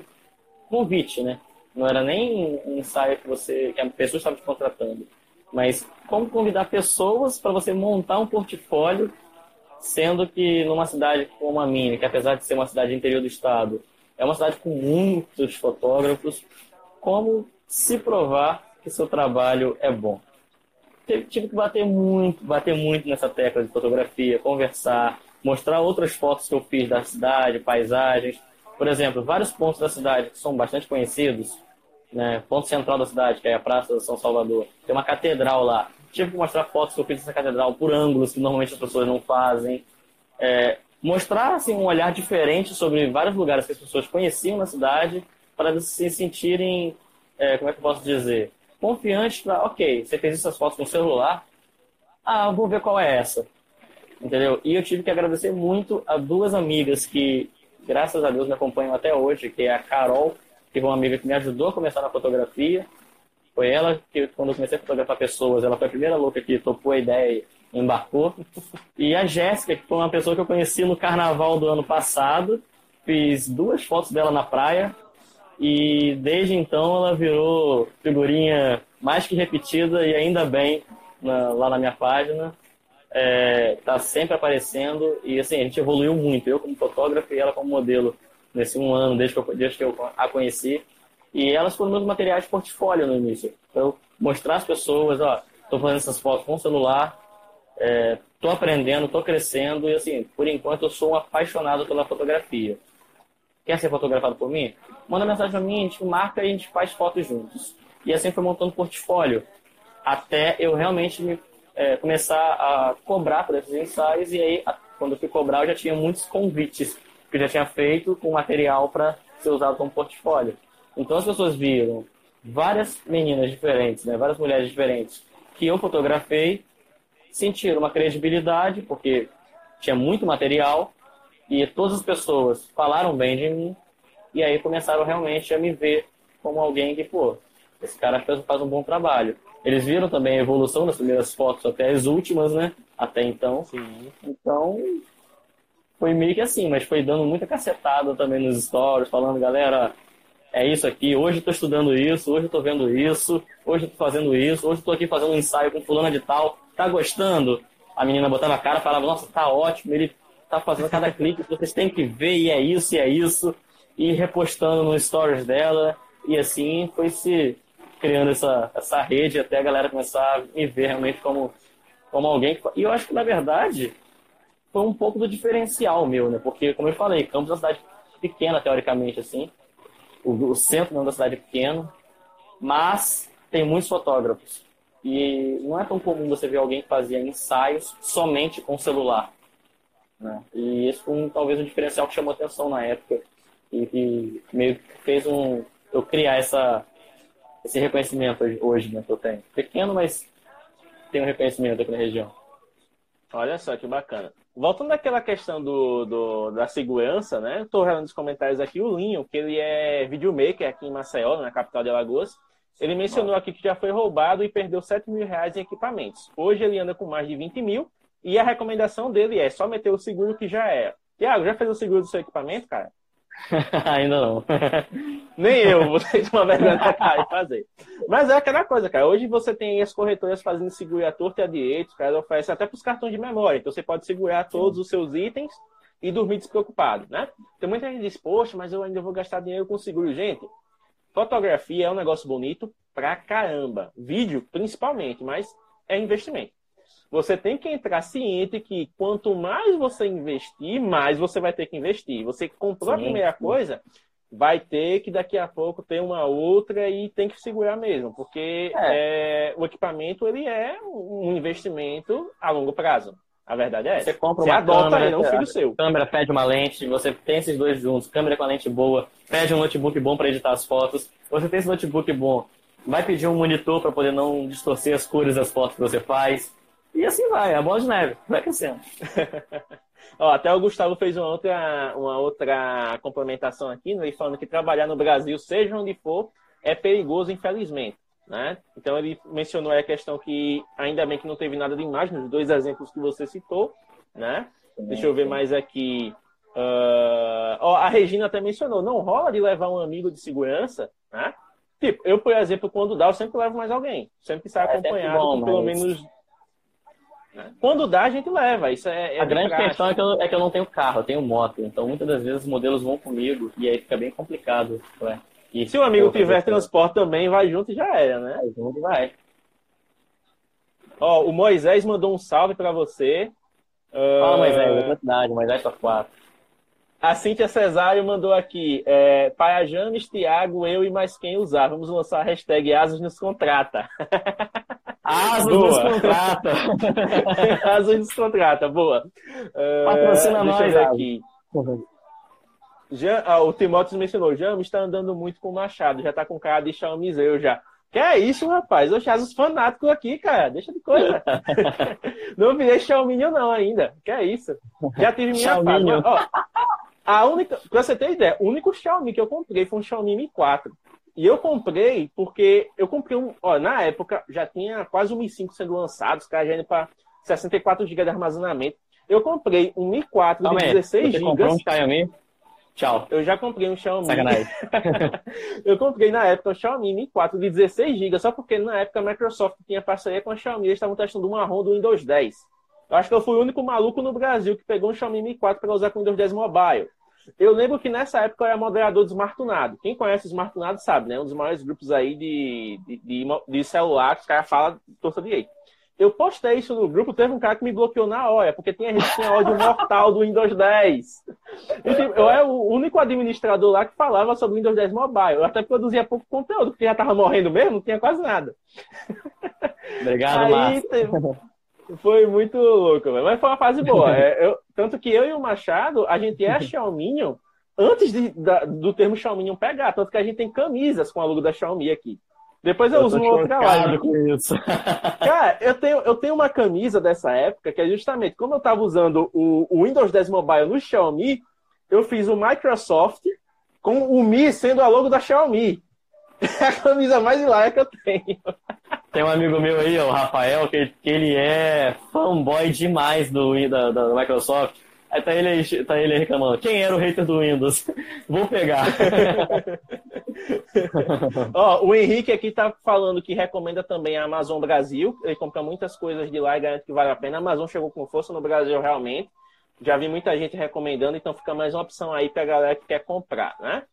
convite, né? Não era nem um ensaio que você que a pessoa estava te contratando, mas como convidar pessoas para você montar um portfólio, sendo que numa cidade como a minha, que apesar de ser uma cidade interior do estado, é uma cidade com muitos fotógrafos, como se provar que seu trabalho é bom? Tive que bater muito, bater muito nessa tecla de fotografia, conversar, mostrar outras fotos que eu fiz da cidade, paisagens. Por exemplo, vários pontos da cidade que são bastante conhecidos, né, ponto central da cidade, que é a Praça São Salvador, tem uma catedral lá. Tive que mostrar fotos que eu fiz dessa catedral por ângulos que normalmente as pessoas não fazem. É, mostrar assim, um olhar diferente sobre vários lugares que as pessoas conheciam na cidade para se sentirem, é, como é que eu posso dizer, confiantes para, ok, você fez essas fotos com o celular, ah, vou ver qual é essa. Entendeu? E eu tive que agradecer muito a duas amigas que, graças a Deus, me acompanham até hoje, que é a Carol Tive uma amiga que me ajudou a começar na fotografia. Foi ela que, quando eu comecei a fotografar pessoas, ela foi a primeira louca que topou a ideia e embarcou. E a Jéssica, que foi uma pessoa que eu conheci no carnaval do ano passado. Fiz duas fotos dela na praia. E desde então ela virou figurinha mais que repetida e ainda bem na, lá na minha página. É, tá sempre aparecendo e assim, a gente evoluiu muito. Eu como fotógrafo e ela como modelo nesse um ano, desde que eu, desde que eu a conheci. E elas foram meus materiais de portfólio no início. Então, mostrar às pessoas, ó, estou fazendo essas fotos com o celular, é, aprendendo, estou crescendo e assim, por enquanto eu sou um apaixonado pela fotografia. Quer ser fotografado por mim? Manda mensagem para mim, a gente marca e a gente faz fotos juntos. E assim foi montando portfólio, até eu realmente me, é, começar a cobrar por esses ensaios e aí, quando eu fui cobrar, eu já tinha muitos convites que eu já tinha feito com material para ser usado como portfólio. Então as pessoas viram várias meninas diferentes, né, várias mulheres diferentes que eu fotografei, sentiram uma credibilidade, porque tinha muito material, E todas as pessoas falaram bem de mim e aí começaram realmente a me ver como alguém que, pô, esse cara faz um bom trabalho. Eles viram também a evolução das primeiras fotos até as últimas, né? Até então. Sim. Então, foi meio que assim, mas foi dando muita cacetada também nos stories, falando, galera, é isso aqui, hoje tô estudando isso, hoje tô vendo isso, hoje tô fazendo isso, hoje tô aqui fazendo um ensaio com fulana de tal, tá gostando? A menina botava a cara falava, nossa, tá ótimo, ele tá fazendo cada clique, vocês têm que ver, e é isso, e é isso, e repostando nos stories dela, e assim foi se criando essa, essa rede até a galera começar a me ver realmente como, como alguém. E eu acho que, na verdade, foi um pouco do diferencial meu, né? Porque, como eu falei, Campos é uma cidade pequena, teoricamente, assim. O, o centro não da cidade é pequeno, mas tem muitos fotógrafos. E não é tão comum você ver alguém que fazia ensaios somente com celular. Né? E isso foi um, talvez um diferencial que chamou atenção na época e que meio que fez um, eu criar essa, esse reconhecimento hoje né, que eu tenho. Pequeno, mas tem um reconhecimento aqui na região. Olha só que bacana. Voltando àquela questão do, do da segurança, né? Estou relendo nos comentários aqui o Linho, que ele é videomaker aqui em Maceió, na capital de Alagoas. Ele mencionou aqui que já foi roubado e perdeu 7 mil reais em equipamentos. Hoje ele anda com mais de 20 mil e a recomendação dele é só meter o seguro que já é. Tiago, já fez o seguro do seu equipamento, cara? Ainda não. Nem eu, vou ter uma vergonha cara e fazer. Mas é aquela coisa, cara. Hoje você tem as corretoras fazendo segurar a torta e a direita, os caras oferecem até para os cartões de memória. Então você pode segurar todos os seus itens e dormir despreocupado, né? Tem muita gente diz, poxa, mas eu ainda vou gastar dinheiro com seguro. Gente, fotografia é um negócio bonito pra caramba. Vídeo, principalmente, mas é investimento você tem que entrar ciente que quanto mais você investir, mais você vai ter que investir. Você comprou sim, a primeira coisa, vai ter que daqui a pouco ter uma outra e tem que segurar mesmo, porque é. É, o equipamento ele é um investimento a longo prazo. A verdade é essa. Você compra uma adota câmera, ele, é um filho seu. Câmera pede uma lente, você tem esses dois juntos, câmera com a lente boa, pede um notebook bom para editar as fotos. Você tem esse notebook bom, vai pedir um monitor para poder não distorcer as cores das fotos que você faz. E assim vai, a bola de neve, vai crescendo. Ó, até o Gustavo fez uma outra, uma outra complementação aqui, né, falando que trabalhar no Brasil, seja onde for, é perigoso, infelizmente. Né? Então ele mencionou a questão que ainda bem que não teve nada de imagem, os dois exemplos que você citou, né? Deixa eu ver mais aqui. Uh... Ó, a Regina até mencionou, não rola de levar um amigo de segurança, né? Tipo, eu, por exemplo, quando dá, eu sempre levo mais alguém. Sempre sai é acompanhado bom, com pelo mas... menos? Quando dá, a gente leva. Isso é, é a grande prático. questão é que, eu, é que eu não tenho carro, eu tenho moto. Então, muitas das vezes, os modelos vão comigo e aí fica bem complicado. Ué. E se o amigo tiver transporte também, vai junto e já era, né? Vai junto vai. Ó, o Moisés mandou um salve para você. Fala, uh... Moisés, é cidade, Moisés tá quatro. A Cíntia Cesário mandou aqui, é, Paia James, Thiago, eu e mais quem usar. Vamos lançar a hashtag Asas nos contrata. Asas boa. nos contrata. Asas nos contrata, boa. Uh, Patrocina nós, aqui. Já, ah, o Timóteo mencionou, James está andando muito com o Machado, já está com cara de Xiaomizeu já. Que é isso, rapaz? Eu os fanáticos aqui, cara. Deixa de coisa. não virei Xiaomi não ainda. Que é isso? Já tive minha fase. Ó, a única, pra você ter ideia, o único Xiaomi que eu comprei foi um Xiaomi Mi 4. E eu comprei porque eu comprei um. Ó, na época já tinha quase um Mi 5 sendo lançado, os caras já indo para 64 GB de armazenamento. Eu comprei um Mi 4 Calma de 16 GB. comprou um Xiaomi? Tchau. Eu já comprei um Xiaomi. Sacanagem. eu comprei na época um Xiaomi Mi 4 de 16 GB, só porque na época a Microsoft tinha parceria com a Xiaomi, eles estavam testando uma ROM do Windows 10. Eu acho que eu fui o único maluco no Brasil que pegou um Xiaomi Mi 4 para usar com o Windows 10 Mobile. Eu lembro que nessa época eu era moderador do Smartunado. Quem conhece o Smartunado sabe, né? Um dos maiores grupos aí de, de, de, de celular que os caras falam torta direito. Eu postei isso no grupo, teve um cara que me bloqueou na hora, porque tinha gente que tinha ódio mortal do Windows 10. E, tipo, eu era o único administrador lá que falava sobre o Windows 10 Mobile. Eu até produzia pouco conteúdo, porque já tava morrendo mesmo, não tinha quase nada. Obrigado, Aí, teve... Foi muito louco, mas foi uma fase boa. É, eu, tanto que eu e o Machado, a gente é Xiaomi antes de, da, do termo Xiaomi pegar. Tanto que a gente tem camisas com a logo da Xiaomi aqui. Depois eu, eu uso uma outra live. Cara, eu tenho, eu tenho uma camisa dessa época que é justamente como eu estava usando o, o, Windows 10 Mobile no Xiaomi, eu fiz o Microsoft com o Mi sendo a logo da Xiaomi. É a camisa mais hilária que eu tenho. Tem um amigo meu aí, o Rafael, que, que ele é fanboy demais do, da, da Microsoft. Aí tá ele, tá ele reclamando. Quem era o hater do Windows? Vou pegar. Ó, o Henrique aqui tá falando que recomenda também a Amazon Brasil. Ele compra muitas coisas de lá e garante que vale a pena. A Amazon chegou com força no Brasil realmente. Já vi muita gente recomendando, então fica mais uma opção aí pra galera que quer comprar, né?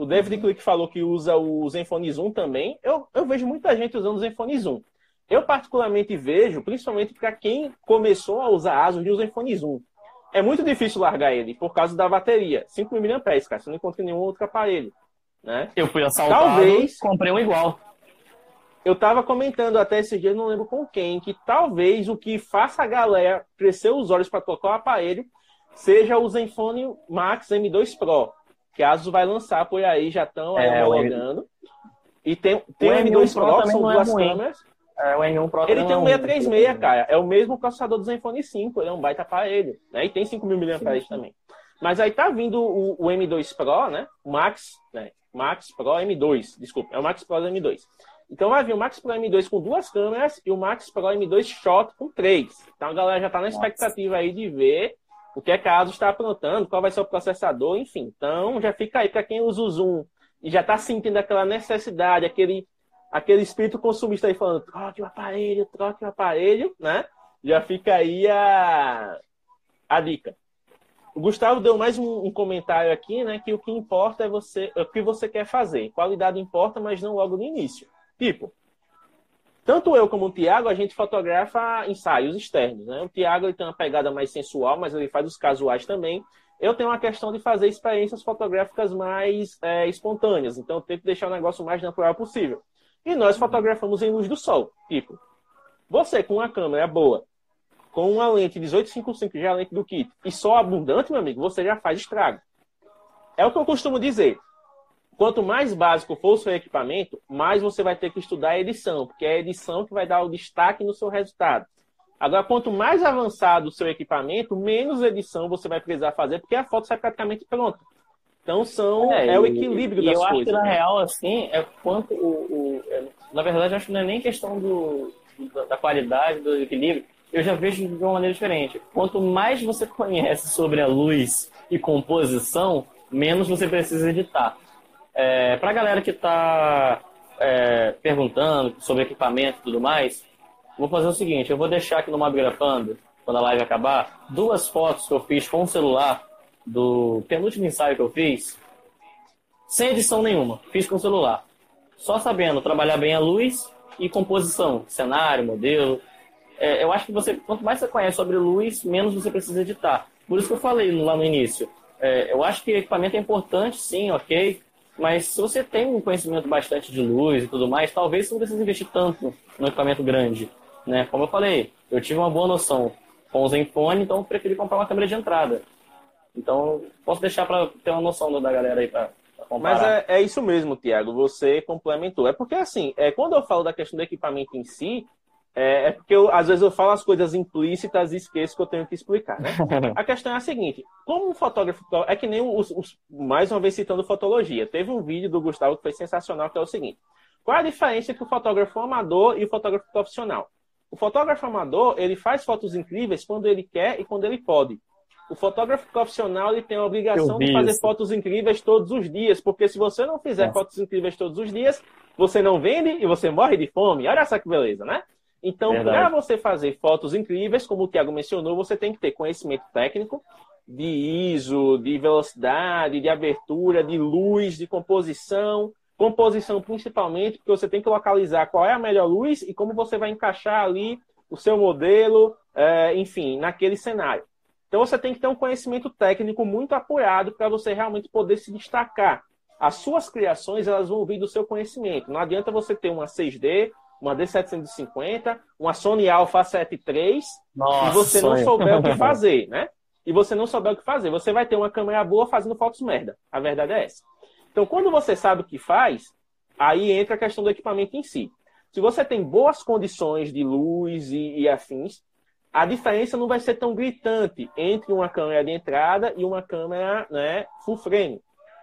O David. Click falou que usa o Zenfone Zoom também. Eu, eu vejo muita gente usando o Zenfone Zoom. Eu particularmente vejo, principalmente para quem começou a usar ASUS de Zenfone Zoom é muito difícil largar ele por causa da bateria. 5 mil mAh, cara. Você não encontra nenhum outro aparelho. Né? Eu fui assaltado, talvez, comprei um igual. Eu tava comentando até esse dia, não lembro com quem, que talvez o que faça a galera crescer os olhos para tocar o aparelho seja o Zenfone Max M2 Pro, que a Asus vai lançar por aí, já estão é, homologando. E tem, tem o M2 Pro, Pro que são é duas é câmeras. É, o M1 Pro ele tem um 636, cara. É o mesmo processador do Zenfone 5. Ele é um baita aparelho. Né? E tem 5.000 mAh também. Mas aí tá vindo o, o, M2 Pro, né? O Max, né? Max Pro M2. Desculpa, é o Max Pro M2. Então vai vir o Max Pro M2 com duas câmeras e o Max Pro M2 Shot com três. Então a galera já tá na expectativa aí de ver o que é que a ASUS está aprontando, qual vai ser o processador, enfim. Então já fica aí para quem usa o Zoom e já está sentindo aquela necessidade, aquele aquele espírito consumista aí falando, troque o aparelho, troque o aparelho, né? Já fica aí a, a dica. O Gustavo deu mais um, um, comentário aqui, né? Que o que importa é você, é o que você quer fazer. Qualidade importa, mas não logo no início. Tipo, tanto eu como o Tiago, a gente fotografa ensaios externos, né? O Tiago tem uma pegada mais sensual, mas ele faz os casuais também. Eu tenho uma questão de fazer experiências fotográficas mais é, espontâneas, então eu tenho que deixar o negócio mais natural possível. E nós fotografamos em luz do sol. Tipo, você com uma câmera boa, com uma lente 1855, já é a lente do kit, e só abundante, meu amigo, você já faz estrago. É o que eu costumo dizer. Quanto mais básico for o seu equipamento, mais você vai ter que estudar a edição, porque é a edição que vai dar o destaque no seu resultado. Agora, quanto mais avançado o seu equipamento, menos edição você vai precisar fazer, porque a foto sai praticamente pronta. Então são é, é o equilíbrio e, das e eu coisas. acho que na né? real assim é quanto o, o é, na verdade acho que não é nem questão do da qualidade do equilíbrio. Eu já vejo de uma maneira diferente. Quanto mais você conhece sobre a luz e composição, menos você precisa editar. É, Para a galera que está é, perguntando sobre equipamento e tudo mais, vou fazer o seguinte: eu vou deixar aqui no Mobgrafando, quando a live acabar, duas fotos que eu fiz com o celular do penúltimo ensaio que eu fiz, sem edição nenhuma, fiz com o celular. Só sabendo trabalhar bem a luz e composição, cenário, modelo. É, eu acho que você, quanto mais você conhece sobre luz, menos você precisa editar. Por isso que eu falei lá no início. É, eu acho que equipamento é importante, sim, ok. Mas se você tem um conhecimento bastante de luz e tudo mais, talvez você não precise investir tanto no equipamento grande. Né? Como eu falei, eu tive uma boa noção com o Zenfone, então eu preferi comprar uma câmera de entrada. Então, posso deixar para ter uma noção da galera aí para Mas é, é, isso mesmo, Tiago, você complementou. É porque, assim, é, quando eu falo da questão do equipamento em si, é, é porque eu, às vezes eu falo as coisas implícitas e esqueço que eu tenho que explicar, né? a questão é a seguinte, como um fotógrafo, é que nem os, os, mais uma vez citando fotologia, teve um vídeo do Gustavo que foi sensacional, que é o seguinte, qual é a diferença entre o fotógrafo amador e o fotógrafo profissional? O fotógrafo amador, ele faz fotos incríveis quando ele quer e quando ele pode. O fotógrafo profissional ele tem a obrigação de fazer isso. fotos incríveis todos os dias, porque se você não fizer Nossa. fotos incríveis todos os dias, você não vende e você morre de fome. Olha só que beleza, né? Então, para você fazer fotos incríveis, como o Thiago mencionou, você tem que ter conhecimento técnico de ISO, de velocidade, de abertura, de luz, de composição. Composição principalmente, porque você tem que localizar qual é a melhor luz e como você vai encaixar ali o seu modelo, é, enfim, naquele cenário. Então você tem que ter um conhecimento técnico muito apurado para você realmente poder se destacar. As suas criações elas vão vir do seu conhecimento. Não adianta você ter uma 6D, uma D750, uma Sony Alpha 7 III Nossa, e você não souber o que fazer, né? E você não souber o que fazer. Você vai ter uma câmera boa fazendo fotos merda. A verdade é essa. Então, quando você sabe o que faz, aí entra a questão do equipamento em si. Se você tem boas condições de luz e, e afins, a diferença não vai ser tão gritante entre uma câmera de entrada e uma câmera né, full frame.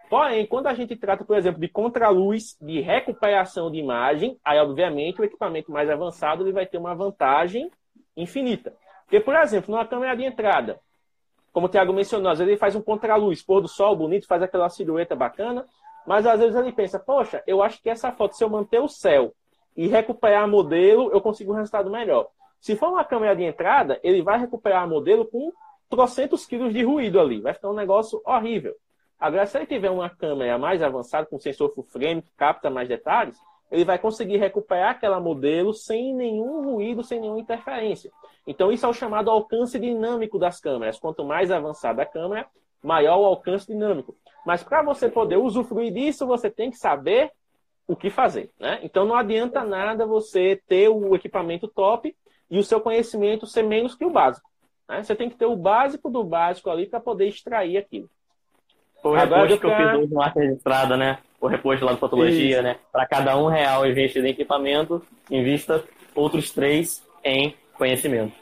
Porém, quando a gente trata, por exemplo, de contraluz, de recuperação de imagem, aí, obviamente, o equipamento mais avançado ele vai ter uma vantagem infinita. Porque, por exemplo, numa câmera de entrada, como o Thiago mencionou, às vezes ele faz um contraluz, pôr do sol bonito, faz aquela silhueta bacana, mas às vezes ele pensa, poxa, eu acho que essa foto, se eu manter o céu e recuperar modelo, eu consigo um resultado melhor. Se for uma câmera de entrada, ele vai recuperar modelo com trocentos quilos de ruído ali. Vai ficar um negócio horrível. Agora, se ele tiver uma câmera mais avançada, com sensor full frame, que capta mais detalhes, ele vai conseguir recuperar aquela modelo sem nenhum ruído, sem nenhuma interferência. Então, isso é o chamado alcance dinâmico das câmeras. Quanto mais avançada a câmera, maior o alcance dinâmico. Mas para você poder usufruir disso, você tem que saber o que fazer. Né? Então, não adianta nada você ter o equipamento top e o seu conhecimento ser menos que o básico. Né? Você tem que ter o básico do básico ali para poder extrair aquilo. Foi o reposto que eu fiz no marca registrada, né? O reposto lá de fotologia, Isso. né? Para cada um real investido em equipamento, invista outros três em conhecimento.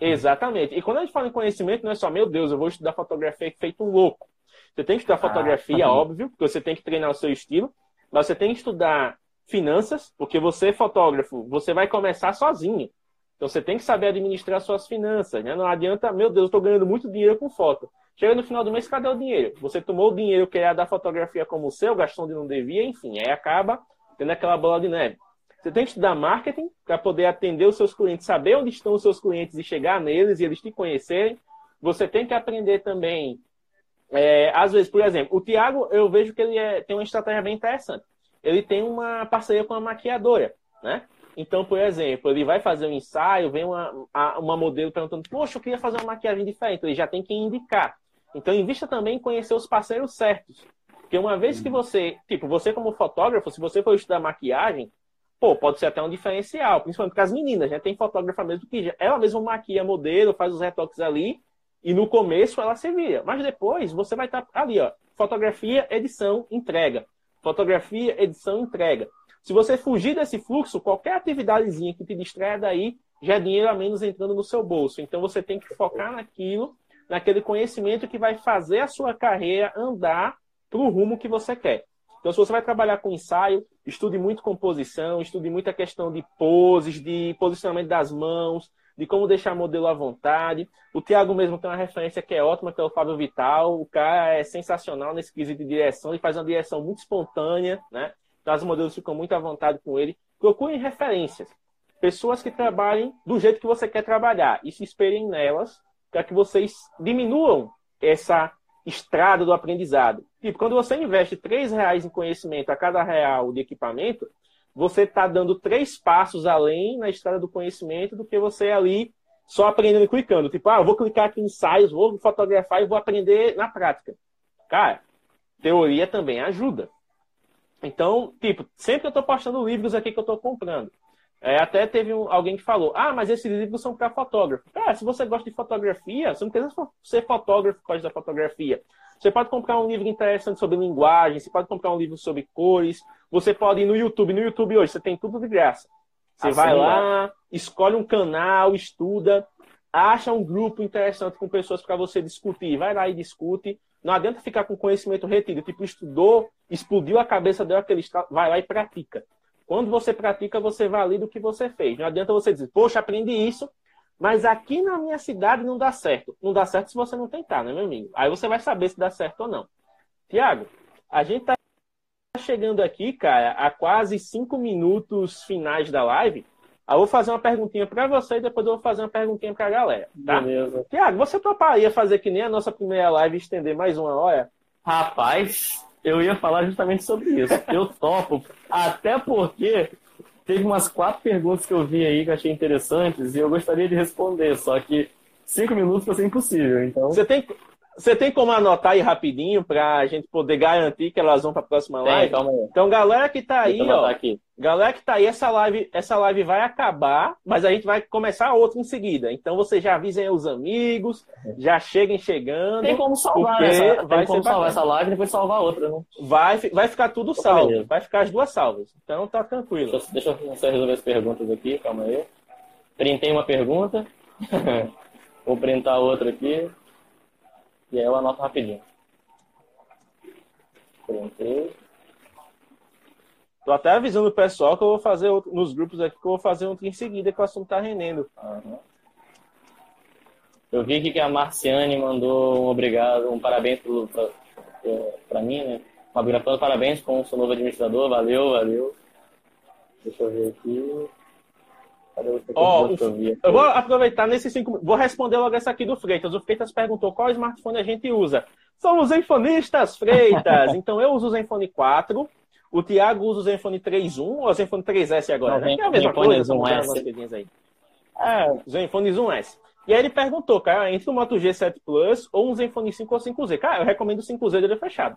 Exatamente. E quando a gente fala em conhecimento, não é só, meu Deus, eu vou estudar fotografia feito um louco. Você tem que estudar ah, fotografia, ah, óbvio, porque você tem que treinar o seu estilo, mas você tem que estudar finanças, porque você, fotógrafo, você vai começar sozinho. Então você tem que saber administrar suas finanças, né? Não adianta, meu Deus, eu estou ganhando muito dinheiro com foto. Chega no final do mês, cadê o dinheiro? Você tomou o dinheiro que era da fotografia como seu, gastou onde não devia, enfim, aí acaba tendo aquela bola de neve. Você tem que estudar marketing para poder atender os seus clientes, saber onde estão os seus clientes e chegar neles e eles te conhecerem. Você tem que aprender também, é, às vezes, por exemplo, o Tiago, eu vejo que ele é, tem uma estratégia bem interessante ele tem uma parceria com a maquiadora, né? Então, por exemplo, ele vai fazer um ensaio, vem uma, uma modelo perguntando, poxa, eu queria fazer uma maquiagem diferente. Ele já tem que indicar. Então, invista também em conhecer os parceiros certos. Porque uma vez que você, tipo, você como fotógrafo, se você for estudar maquiagem, pô, pode ser até um diferencial, principalmente porque as meninas, já né? tem fotógrafa mesmo que já, ela mesma maquia modelo, faz os retoques ali, e no começo ela se vira. Mas depois você vai estar tá ali, ó, fotografia, edição, entrega fotografia, edição, entrega. Se você fugir desse fluxo, qualquer atividadezinha que te distraia daí já é dinheiro a menos entrando no seu bolso. Então você tem que focar naquilo, naquele conhecimento que vai fazer a sua carreira andar para o rumo que você quer. Então, se você vai trabalhar com ensaio, estude muito composição, estude muito a questão de poses, de posicionamento das mãos, de como deixar modelo à vontade. O Thiago mesmo tem uma referência que é ótima, que é o Fábio Vital. O cara é sensacional nesse quesito de direção, ele faz uma direção muito espontânea, né? Então, os modelos ficam muito à vontade com ele. Procurem referências. Pessoas que trabalhem do jeito que você quer trabalhar e se esperem nelas para que vocês diminuam essa estrada do aprendizado. Tipo, quando você investe três reais em conhecimento a cada real de equipamento, você está dando três passos além na estrada do conhecimento do que você ali só aprendendo e clicando. Tipo, ah, eu vou clicar aqui em ensaios, vou fotografar e vou aprender na prática. Cara, teoria também ajuda. Então, tipo, sempre eu estou postando livros aqui que eu estou comprando, é, até teve um, alguém que falou: Ah, mas esses livros são para fotógrafo. Cara, se você gosta de fotografia, você não precisa ser fotógrafo por causa da fotografia. Você pode comprar um livro interessante sobre linguagem, você pode comprar um livro sobre cores, você pode ir no YouTube. No YouTube hoje você tem tudo de graça. Você assim, vai lá, escolhe um canal, estuda, acha um grupo interessante com pessoas para você discutir. Vai lá e discute. Não adianta ficar com conhecimento retido. Tipo, estudou, explodiu a cabeça, deu aquele estado, vai lá e pratica. Quando você pratica, você valida o que você fez. Não adianta você dizer, poxa, aprendi isso, mas aqui na minha cidade não dá certo. Não dá certo se você não tentar, né, meu amigo? Aí você vai saber se dá certo ou não. Tiago, a gente está chegando aqui, cara, a quase cinco minutos finais da live. Eu vou fazer uma perguntinha para você e depois eu vou fazer uma perguntinha para a galera. Tá? Beleza. Tiago, você toparia fazer que nem a nossa primeira live estender mais uma hora? Rapaz, eu ia falar justamente sobre isso. Eu topo, até porque teve umas quatro perguntas que eu vi aí que eu achei interessantes e eu gostaria de responder, só que cinco minutos vai ser impossível, então... Você tem, Você tem como anotar aí rapidinho para a gente poder garantir que elas vão para a próxima Tem, live? calma aí. Então, galera que tá aí, ó. aqui. Galera que tá aí, essa live, essa live vai acabar, mas a gente vai começar outra em seguida. Então, vocês já avisem os amigos, já cheguem chegando. Tem como salvar essa, vai tem como salvar essa live e depois salvar outra, né? Vai, vai ficar tudo salvo. beleza. Vai ficar as duas salvas. Então, tá tranquilo. Deixa, eu- deixa eu só resolver as perguntas aqui, calma aí. Printei uma pergunta. Vou printar outra aqui. E aí eu anoto rapidinho. Printei. Tô até avisando o pessoal que eu vou fazer outro, nos grupos aqui que eu vou fazer outro em seguida que o assunto tá rendendo. Aham. Eu vi aqui que a Marciane mandou um obrigado, um parabéns pra- pra mim, né? Uma obrigado, parabéns com o seu novo administrador. Valeu, valeu. Deixa eu ver aqui. Ó, que eu vou aproveitar nesses cinco Vou responder logo essa aqui do Freitas. O Freitas perguntou qual smartphone a gente usa. São os Zenfonistas, Freitas. então eu uso o Zenfone 4. O Thiago usa o Zenfone 3.1 ou o Zenfone 3S agora? Não, né? Que é a mesma Zenfone coisa, só 1S. mudaram algumas coisinhas aí. É, Zenfone 1S. E aí ele perguntou, cara, entre o Moto G7 Plus ou um Zenfone 5 ou 5Z. Cara, eu recomendo o 5Z dele fechado.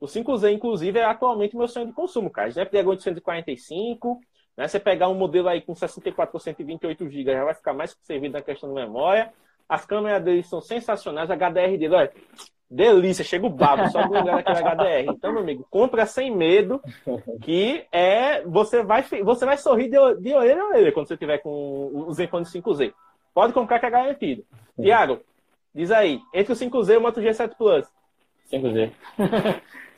O 5Z, inclusive, é atualmente o meu sonho de consumo, cara. Snapdragon 845, né? Você pegar um modelo aí com 64 por 128 GB, já vai ficar mais servido na questão de memória. As câmeras dele são sensacionais, a HDR dele, olha, delícia, chega o babo, só de lembrar daquele HDR. Então, meu amigo, compra sem medo, que é, você vai, você vai sorrir de, de orelha a orelha quando você tiver com o Zenfone 5Z. Pode comprar que é garantido. Tiago, diz aí, entre o 5Z e o Moto G7 Plus. 5Z.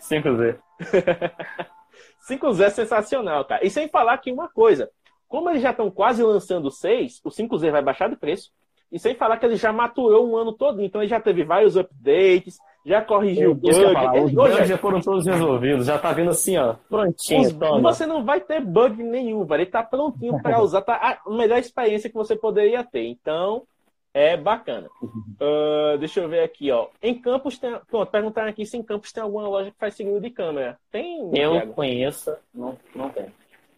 5Z. 5Z é sensacional, cara. E sem falar que uma coisa, como eles já estão quase lançando o 6, o 5Z vai baixar de preço. E sem falar que ele já maturou um ano todo, então ele já teve vários updates, já corrigiu bug. falar, Ele- os bugs já foram todos resolvidos, já tá vindo assim, ó, prontinho, os- você não vai ter bug nenhum, velho. Ele tá prontinho para usar, tá a melhor experiência que você poderia ter. Então, é bacana. Ah, deixa eu ver aqui, ó. Em Campos tem. Pronto, perguntaram aqui se em Campos tem alguma loja que faz seguro de câmera. Tem, Eu Thiago? conheço, não, não tem.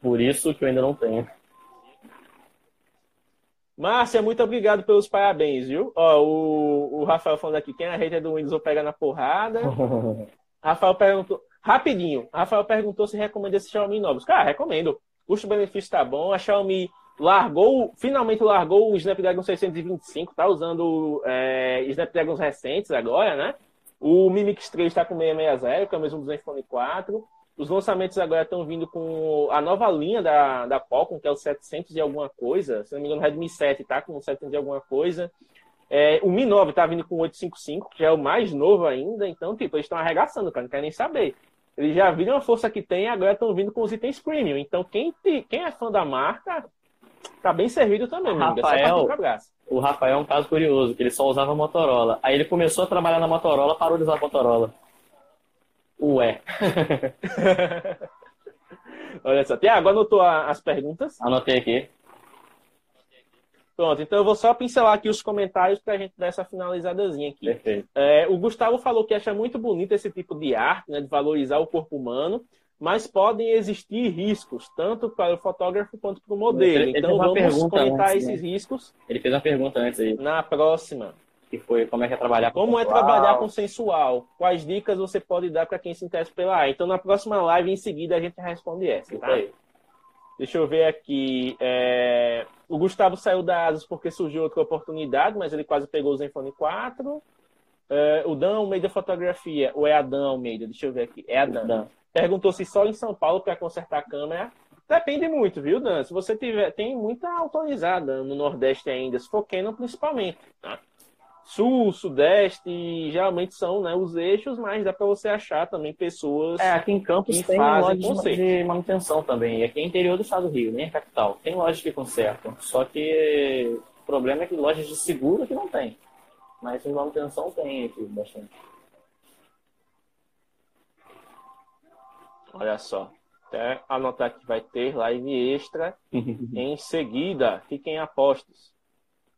Por isso que eu ainda não tenho. Márcia, muito obrigado pelos parabéns, viu? Ó, o, o Rafael falando aqui, quem é hater do Windows ou pega na porrada. Rafael perguntou, rapidinho, Rafael perguntou se recomenda esses Xiaomi novos. Cara, recomendo. Custo-benefício tá bom. A Xiaomi largou, finalmente largou o Snapdragon 625, tá usando é, Snapdragons recentes agora, né? O Mi Mix 3 está com 660, que é o mesmo do Zenfone 4. Os lançamentos agora estão vindo com a nova linha da, da Qualcomm, que é o 700 e alguma coisa. Se não me engano, o Redmi 7 tá com 700 e alguma coisa. É, o Mi 9 tá vindo com 855, que é o mais novo ainda. Então, tipo, eles estão arregaçando, cara, não quer nem saber. Eles já viram a força que tem agora estão vindo com os itens premium. Então, quem, te- quem é fã da marca, tá bem servido também, amigo. É Rafael. O Rafael é um caso curioso, que ele só usava Motorola. Aí ele começou a trabalhar na Motorola, parou de usar Motorola. Ué. Olha só. Tiago, anotou a- as perguntas? Anotei aqui. Pronto, então eu vou só pincelar aqui os comentários pra gente dar essa finalizadazinha aqui. Perfeito. É, o Gustavo falou que acha muito bonito esse tipo de arte, né, de valorizar o corpo humano, mas podem existir riscos, tanto para o fotógrafo quanto para o modelo. Ele- então vamos comentar antes, esses riscos Ele fez uma pergunta antes aí, na próxima. que foi como é que é trabalhar com Como é sensual. trabalhar com sensual? Quais dicas você pode dar para quem se interessa pela arte? Então na próxima live, em seguida, a gente responde essa, tá? Deixa eu ver aqui. é, O Gustavo saiu da Asus porque surgiu outra oportunidade, mas ele quase pegou o Zenfone 4. É, O Dan Almeida Fotografia, ou é a Dan Almeida? Deixa eu ver aqui. É a Dan. Dan. Perguntou se só em São Paulo para consertar a câmera. Depende muito, viu, Dan? Se você tiver. Tem muita autorizada no Nordeste ainda, se for Canon principalmente. tá? Sul, Sudeste, geralmente são né, os eixos, mas dá para você achar também pessoas. É, aqui em Campos tem lojas conserto. de manutenção também. E aqui é interior do estado do Rio, nem é capital. Tem lojas que consertam. Só que o problema é que lojas de seguro que não tem. Mas de manutenção tem aqui bastante. Olha só. Até anotar que vai ter live extra em seguida. Fiquem apostos.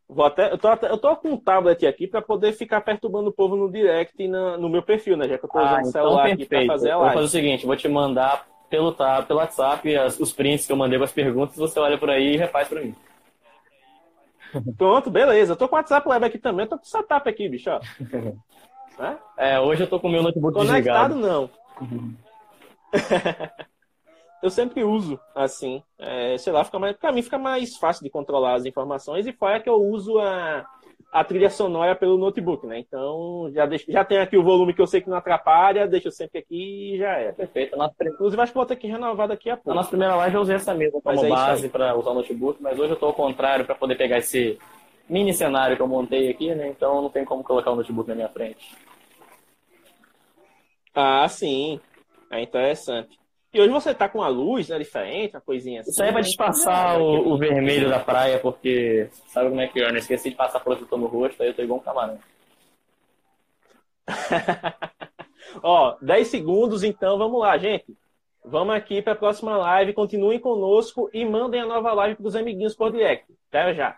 Vou até, eu, tô, até- eu tô com um tablet aqui para poder ficar perturbando o povo no direct e na- no meu perfil, né? Já que eu tô usando Ah, o então celular aqui para perfeito. fazer a Eu vou fazer live. o seguinte, vou te mandar pelo, tá, pelo WhatsApp as- os prints que eu mandei com as perguntas, você olha por aí e refaz pra mim. Pronto, beleza. Eu tô com o WhatsApp web aqui também. Eu tô com o setup aqui, bicho. ó. Né? É, hoje eu tô com o meu notebook Conectado desligado. não. eu sempre uso assim. É, sei lá, fica mais, pra mim fica mais fácil de controlar as informações e fora que eu uso a, a trilha sonora pelo notebook, né? Então já, deixo, já tem aqui o volume que eu sei que não atrapalha, deixo sempre aqui e já é. Perfeito. Nossa, Inclusive acho que vou ter que renovar daqui a na pouco. nossa primeira live eu usei essa mesa como é base para usar o notebook, mas hoje eu tô ao contrário para poder pegar esse mini cenário que eu montei aqui, né? Então não tem como colocar o notebook na minha frente. Ah, sim. É interessante. E hoje você tá com a luz, né, diferente, uma coisinha assim. Isso aí é pra disfarçar o, o vermelho da praia, porque sabe como é que é, né? Esqueci de passar protetor no rosto, aí eu tô igual um camarão. Ó, 10 segundos, então vamos lá, gente. Vamos aqui para a próxima live. Continuem conosco e mandem a nova live para os amiguinhos por direct. Até já.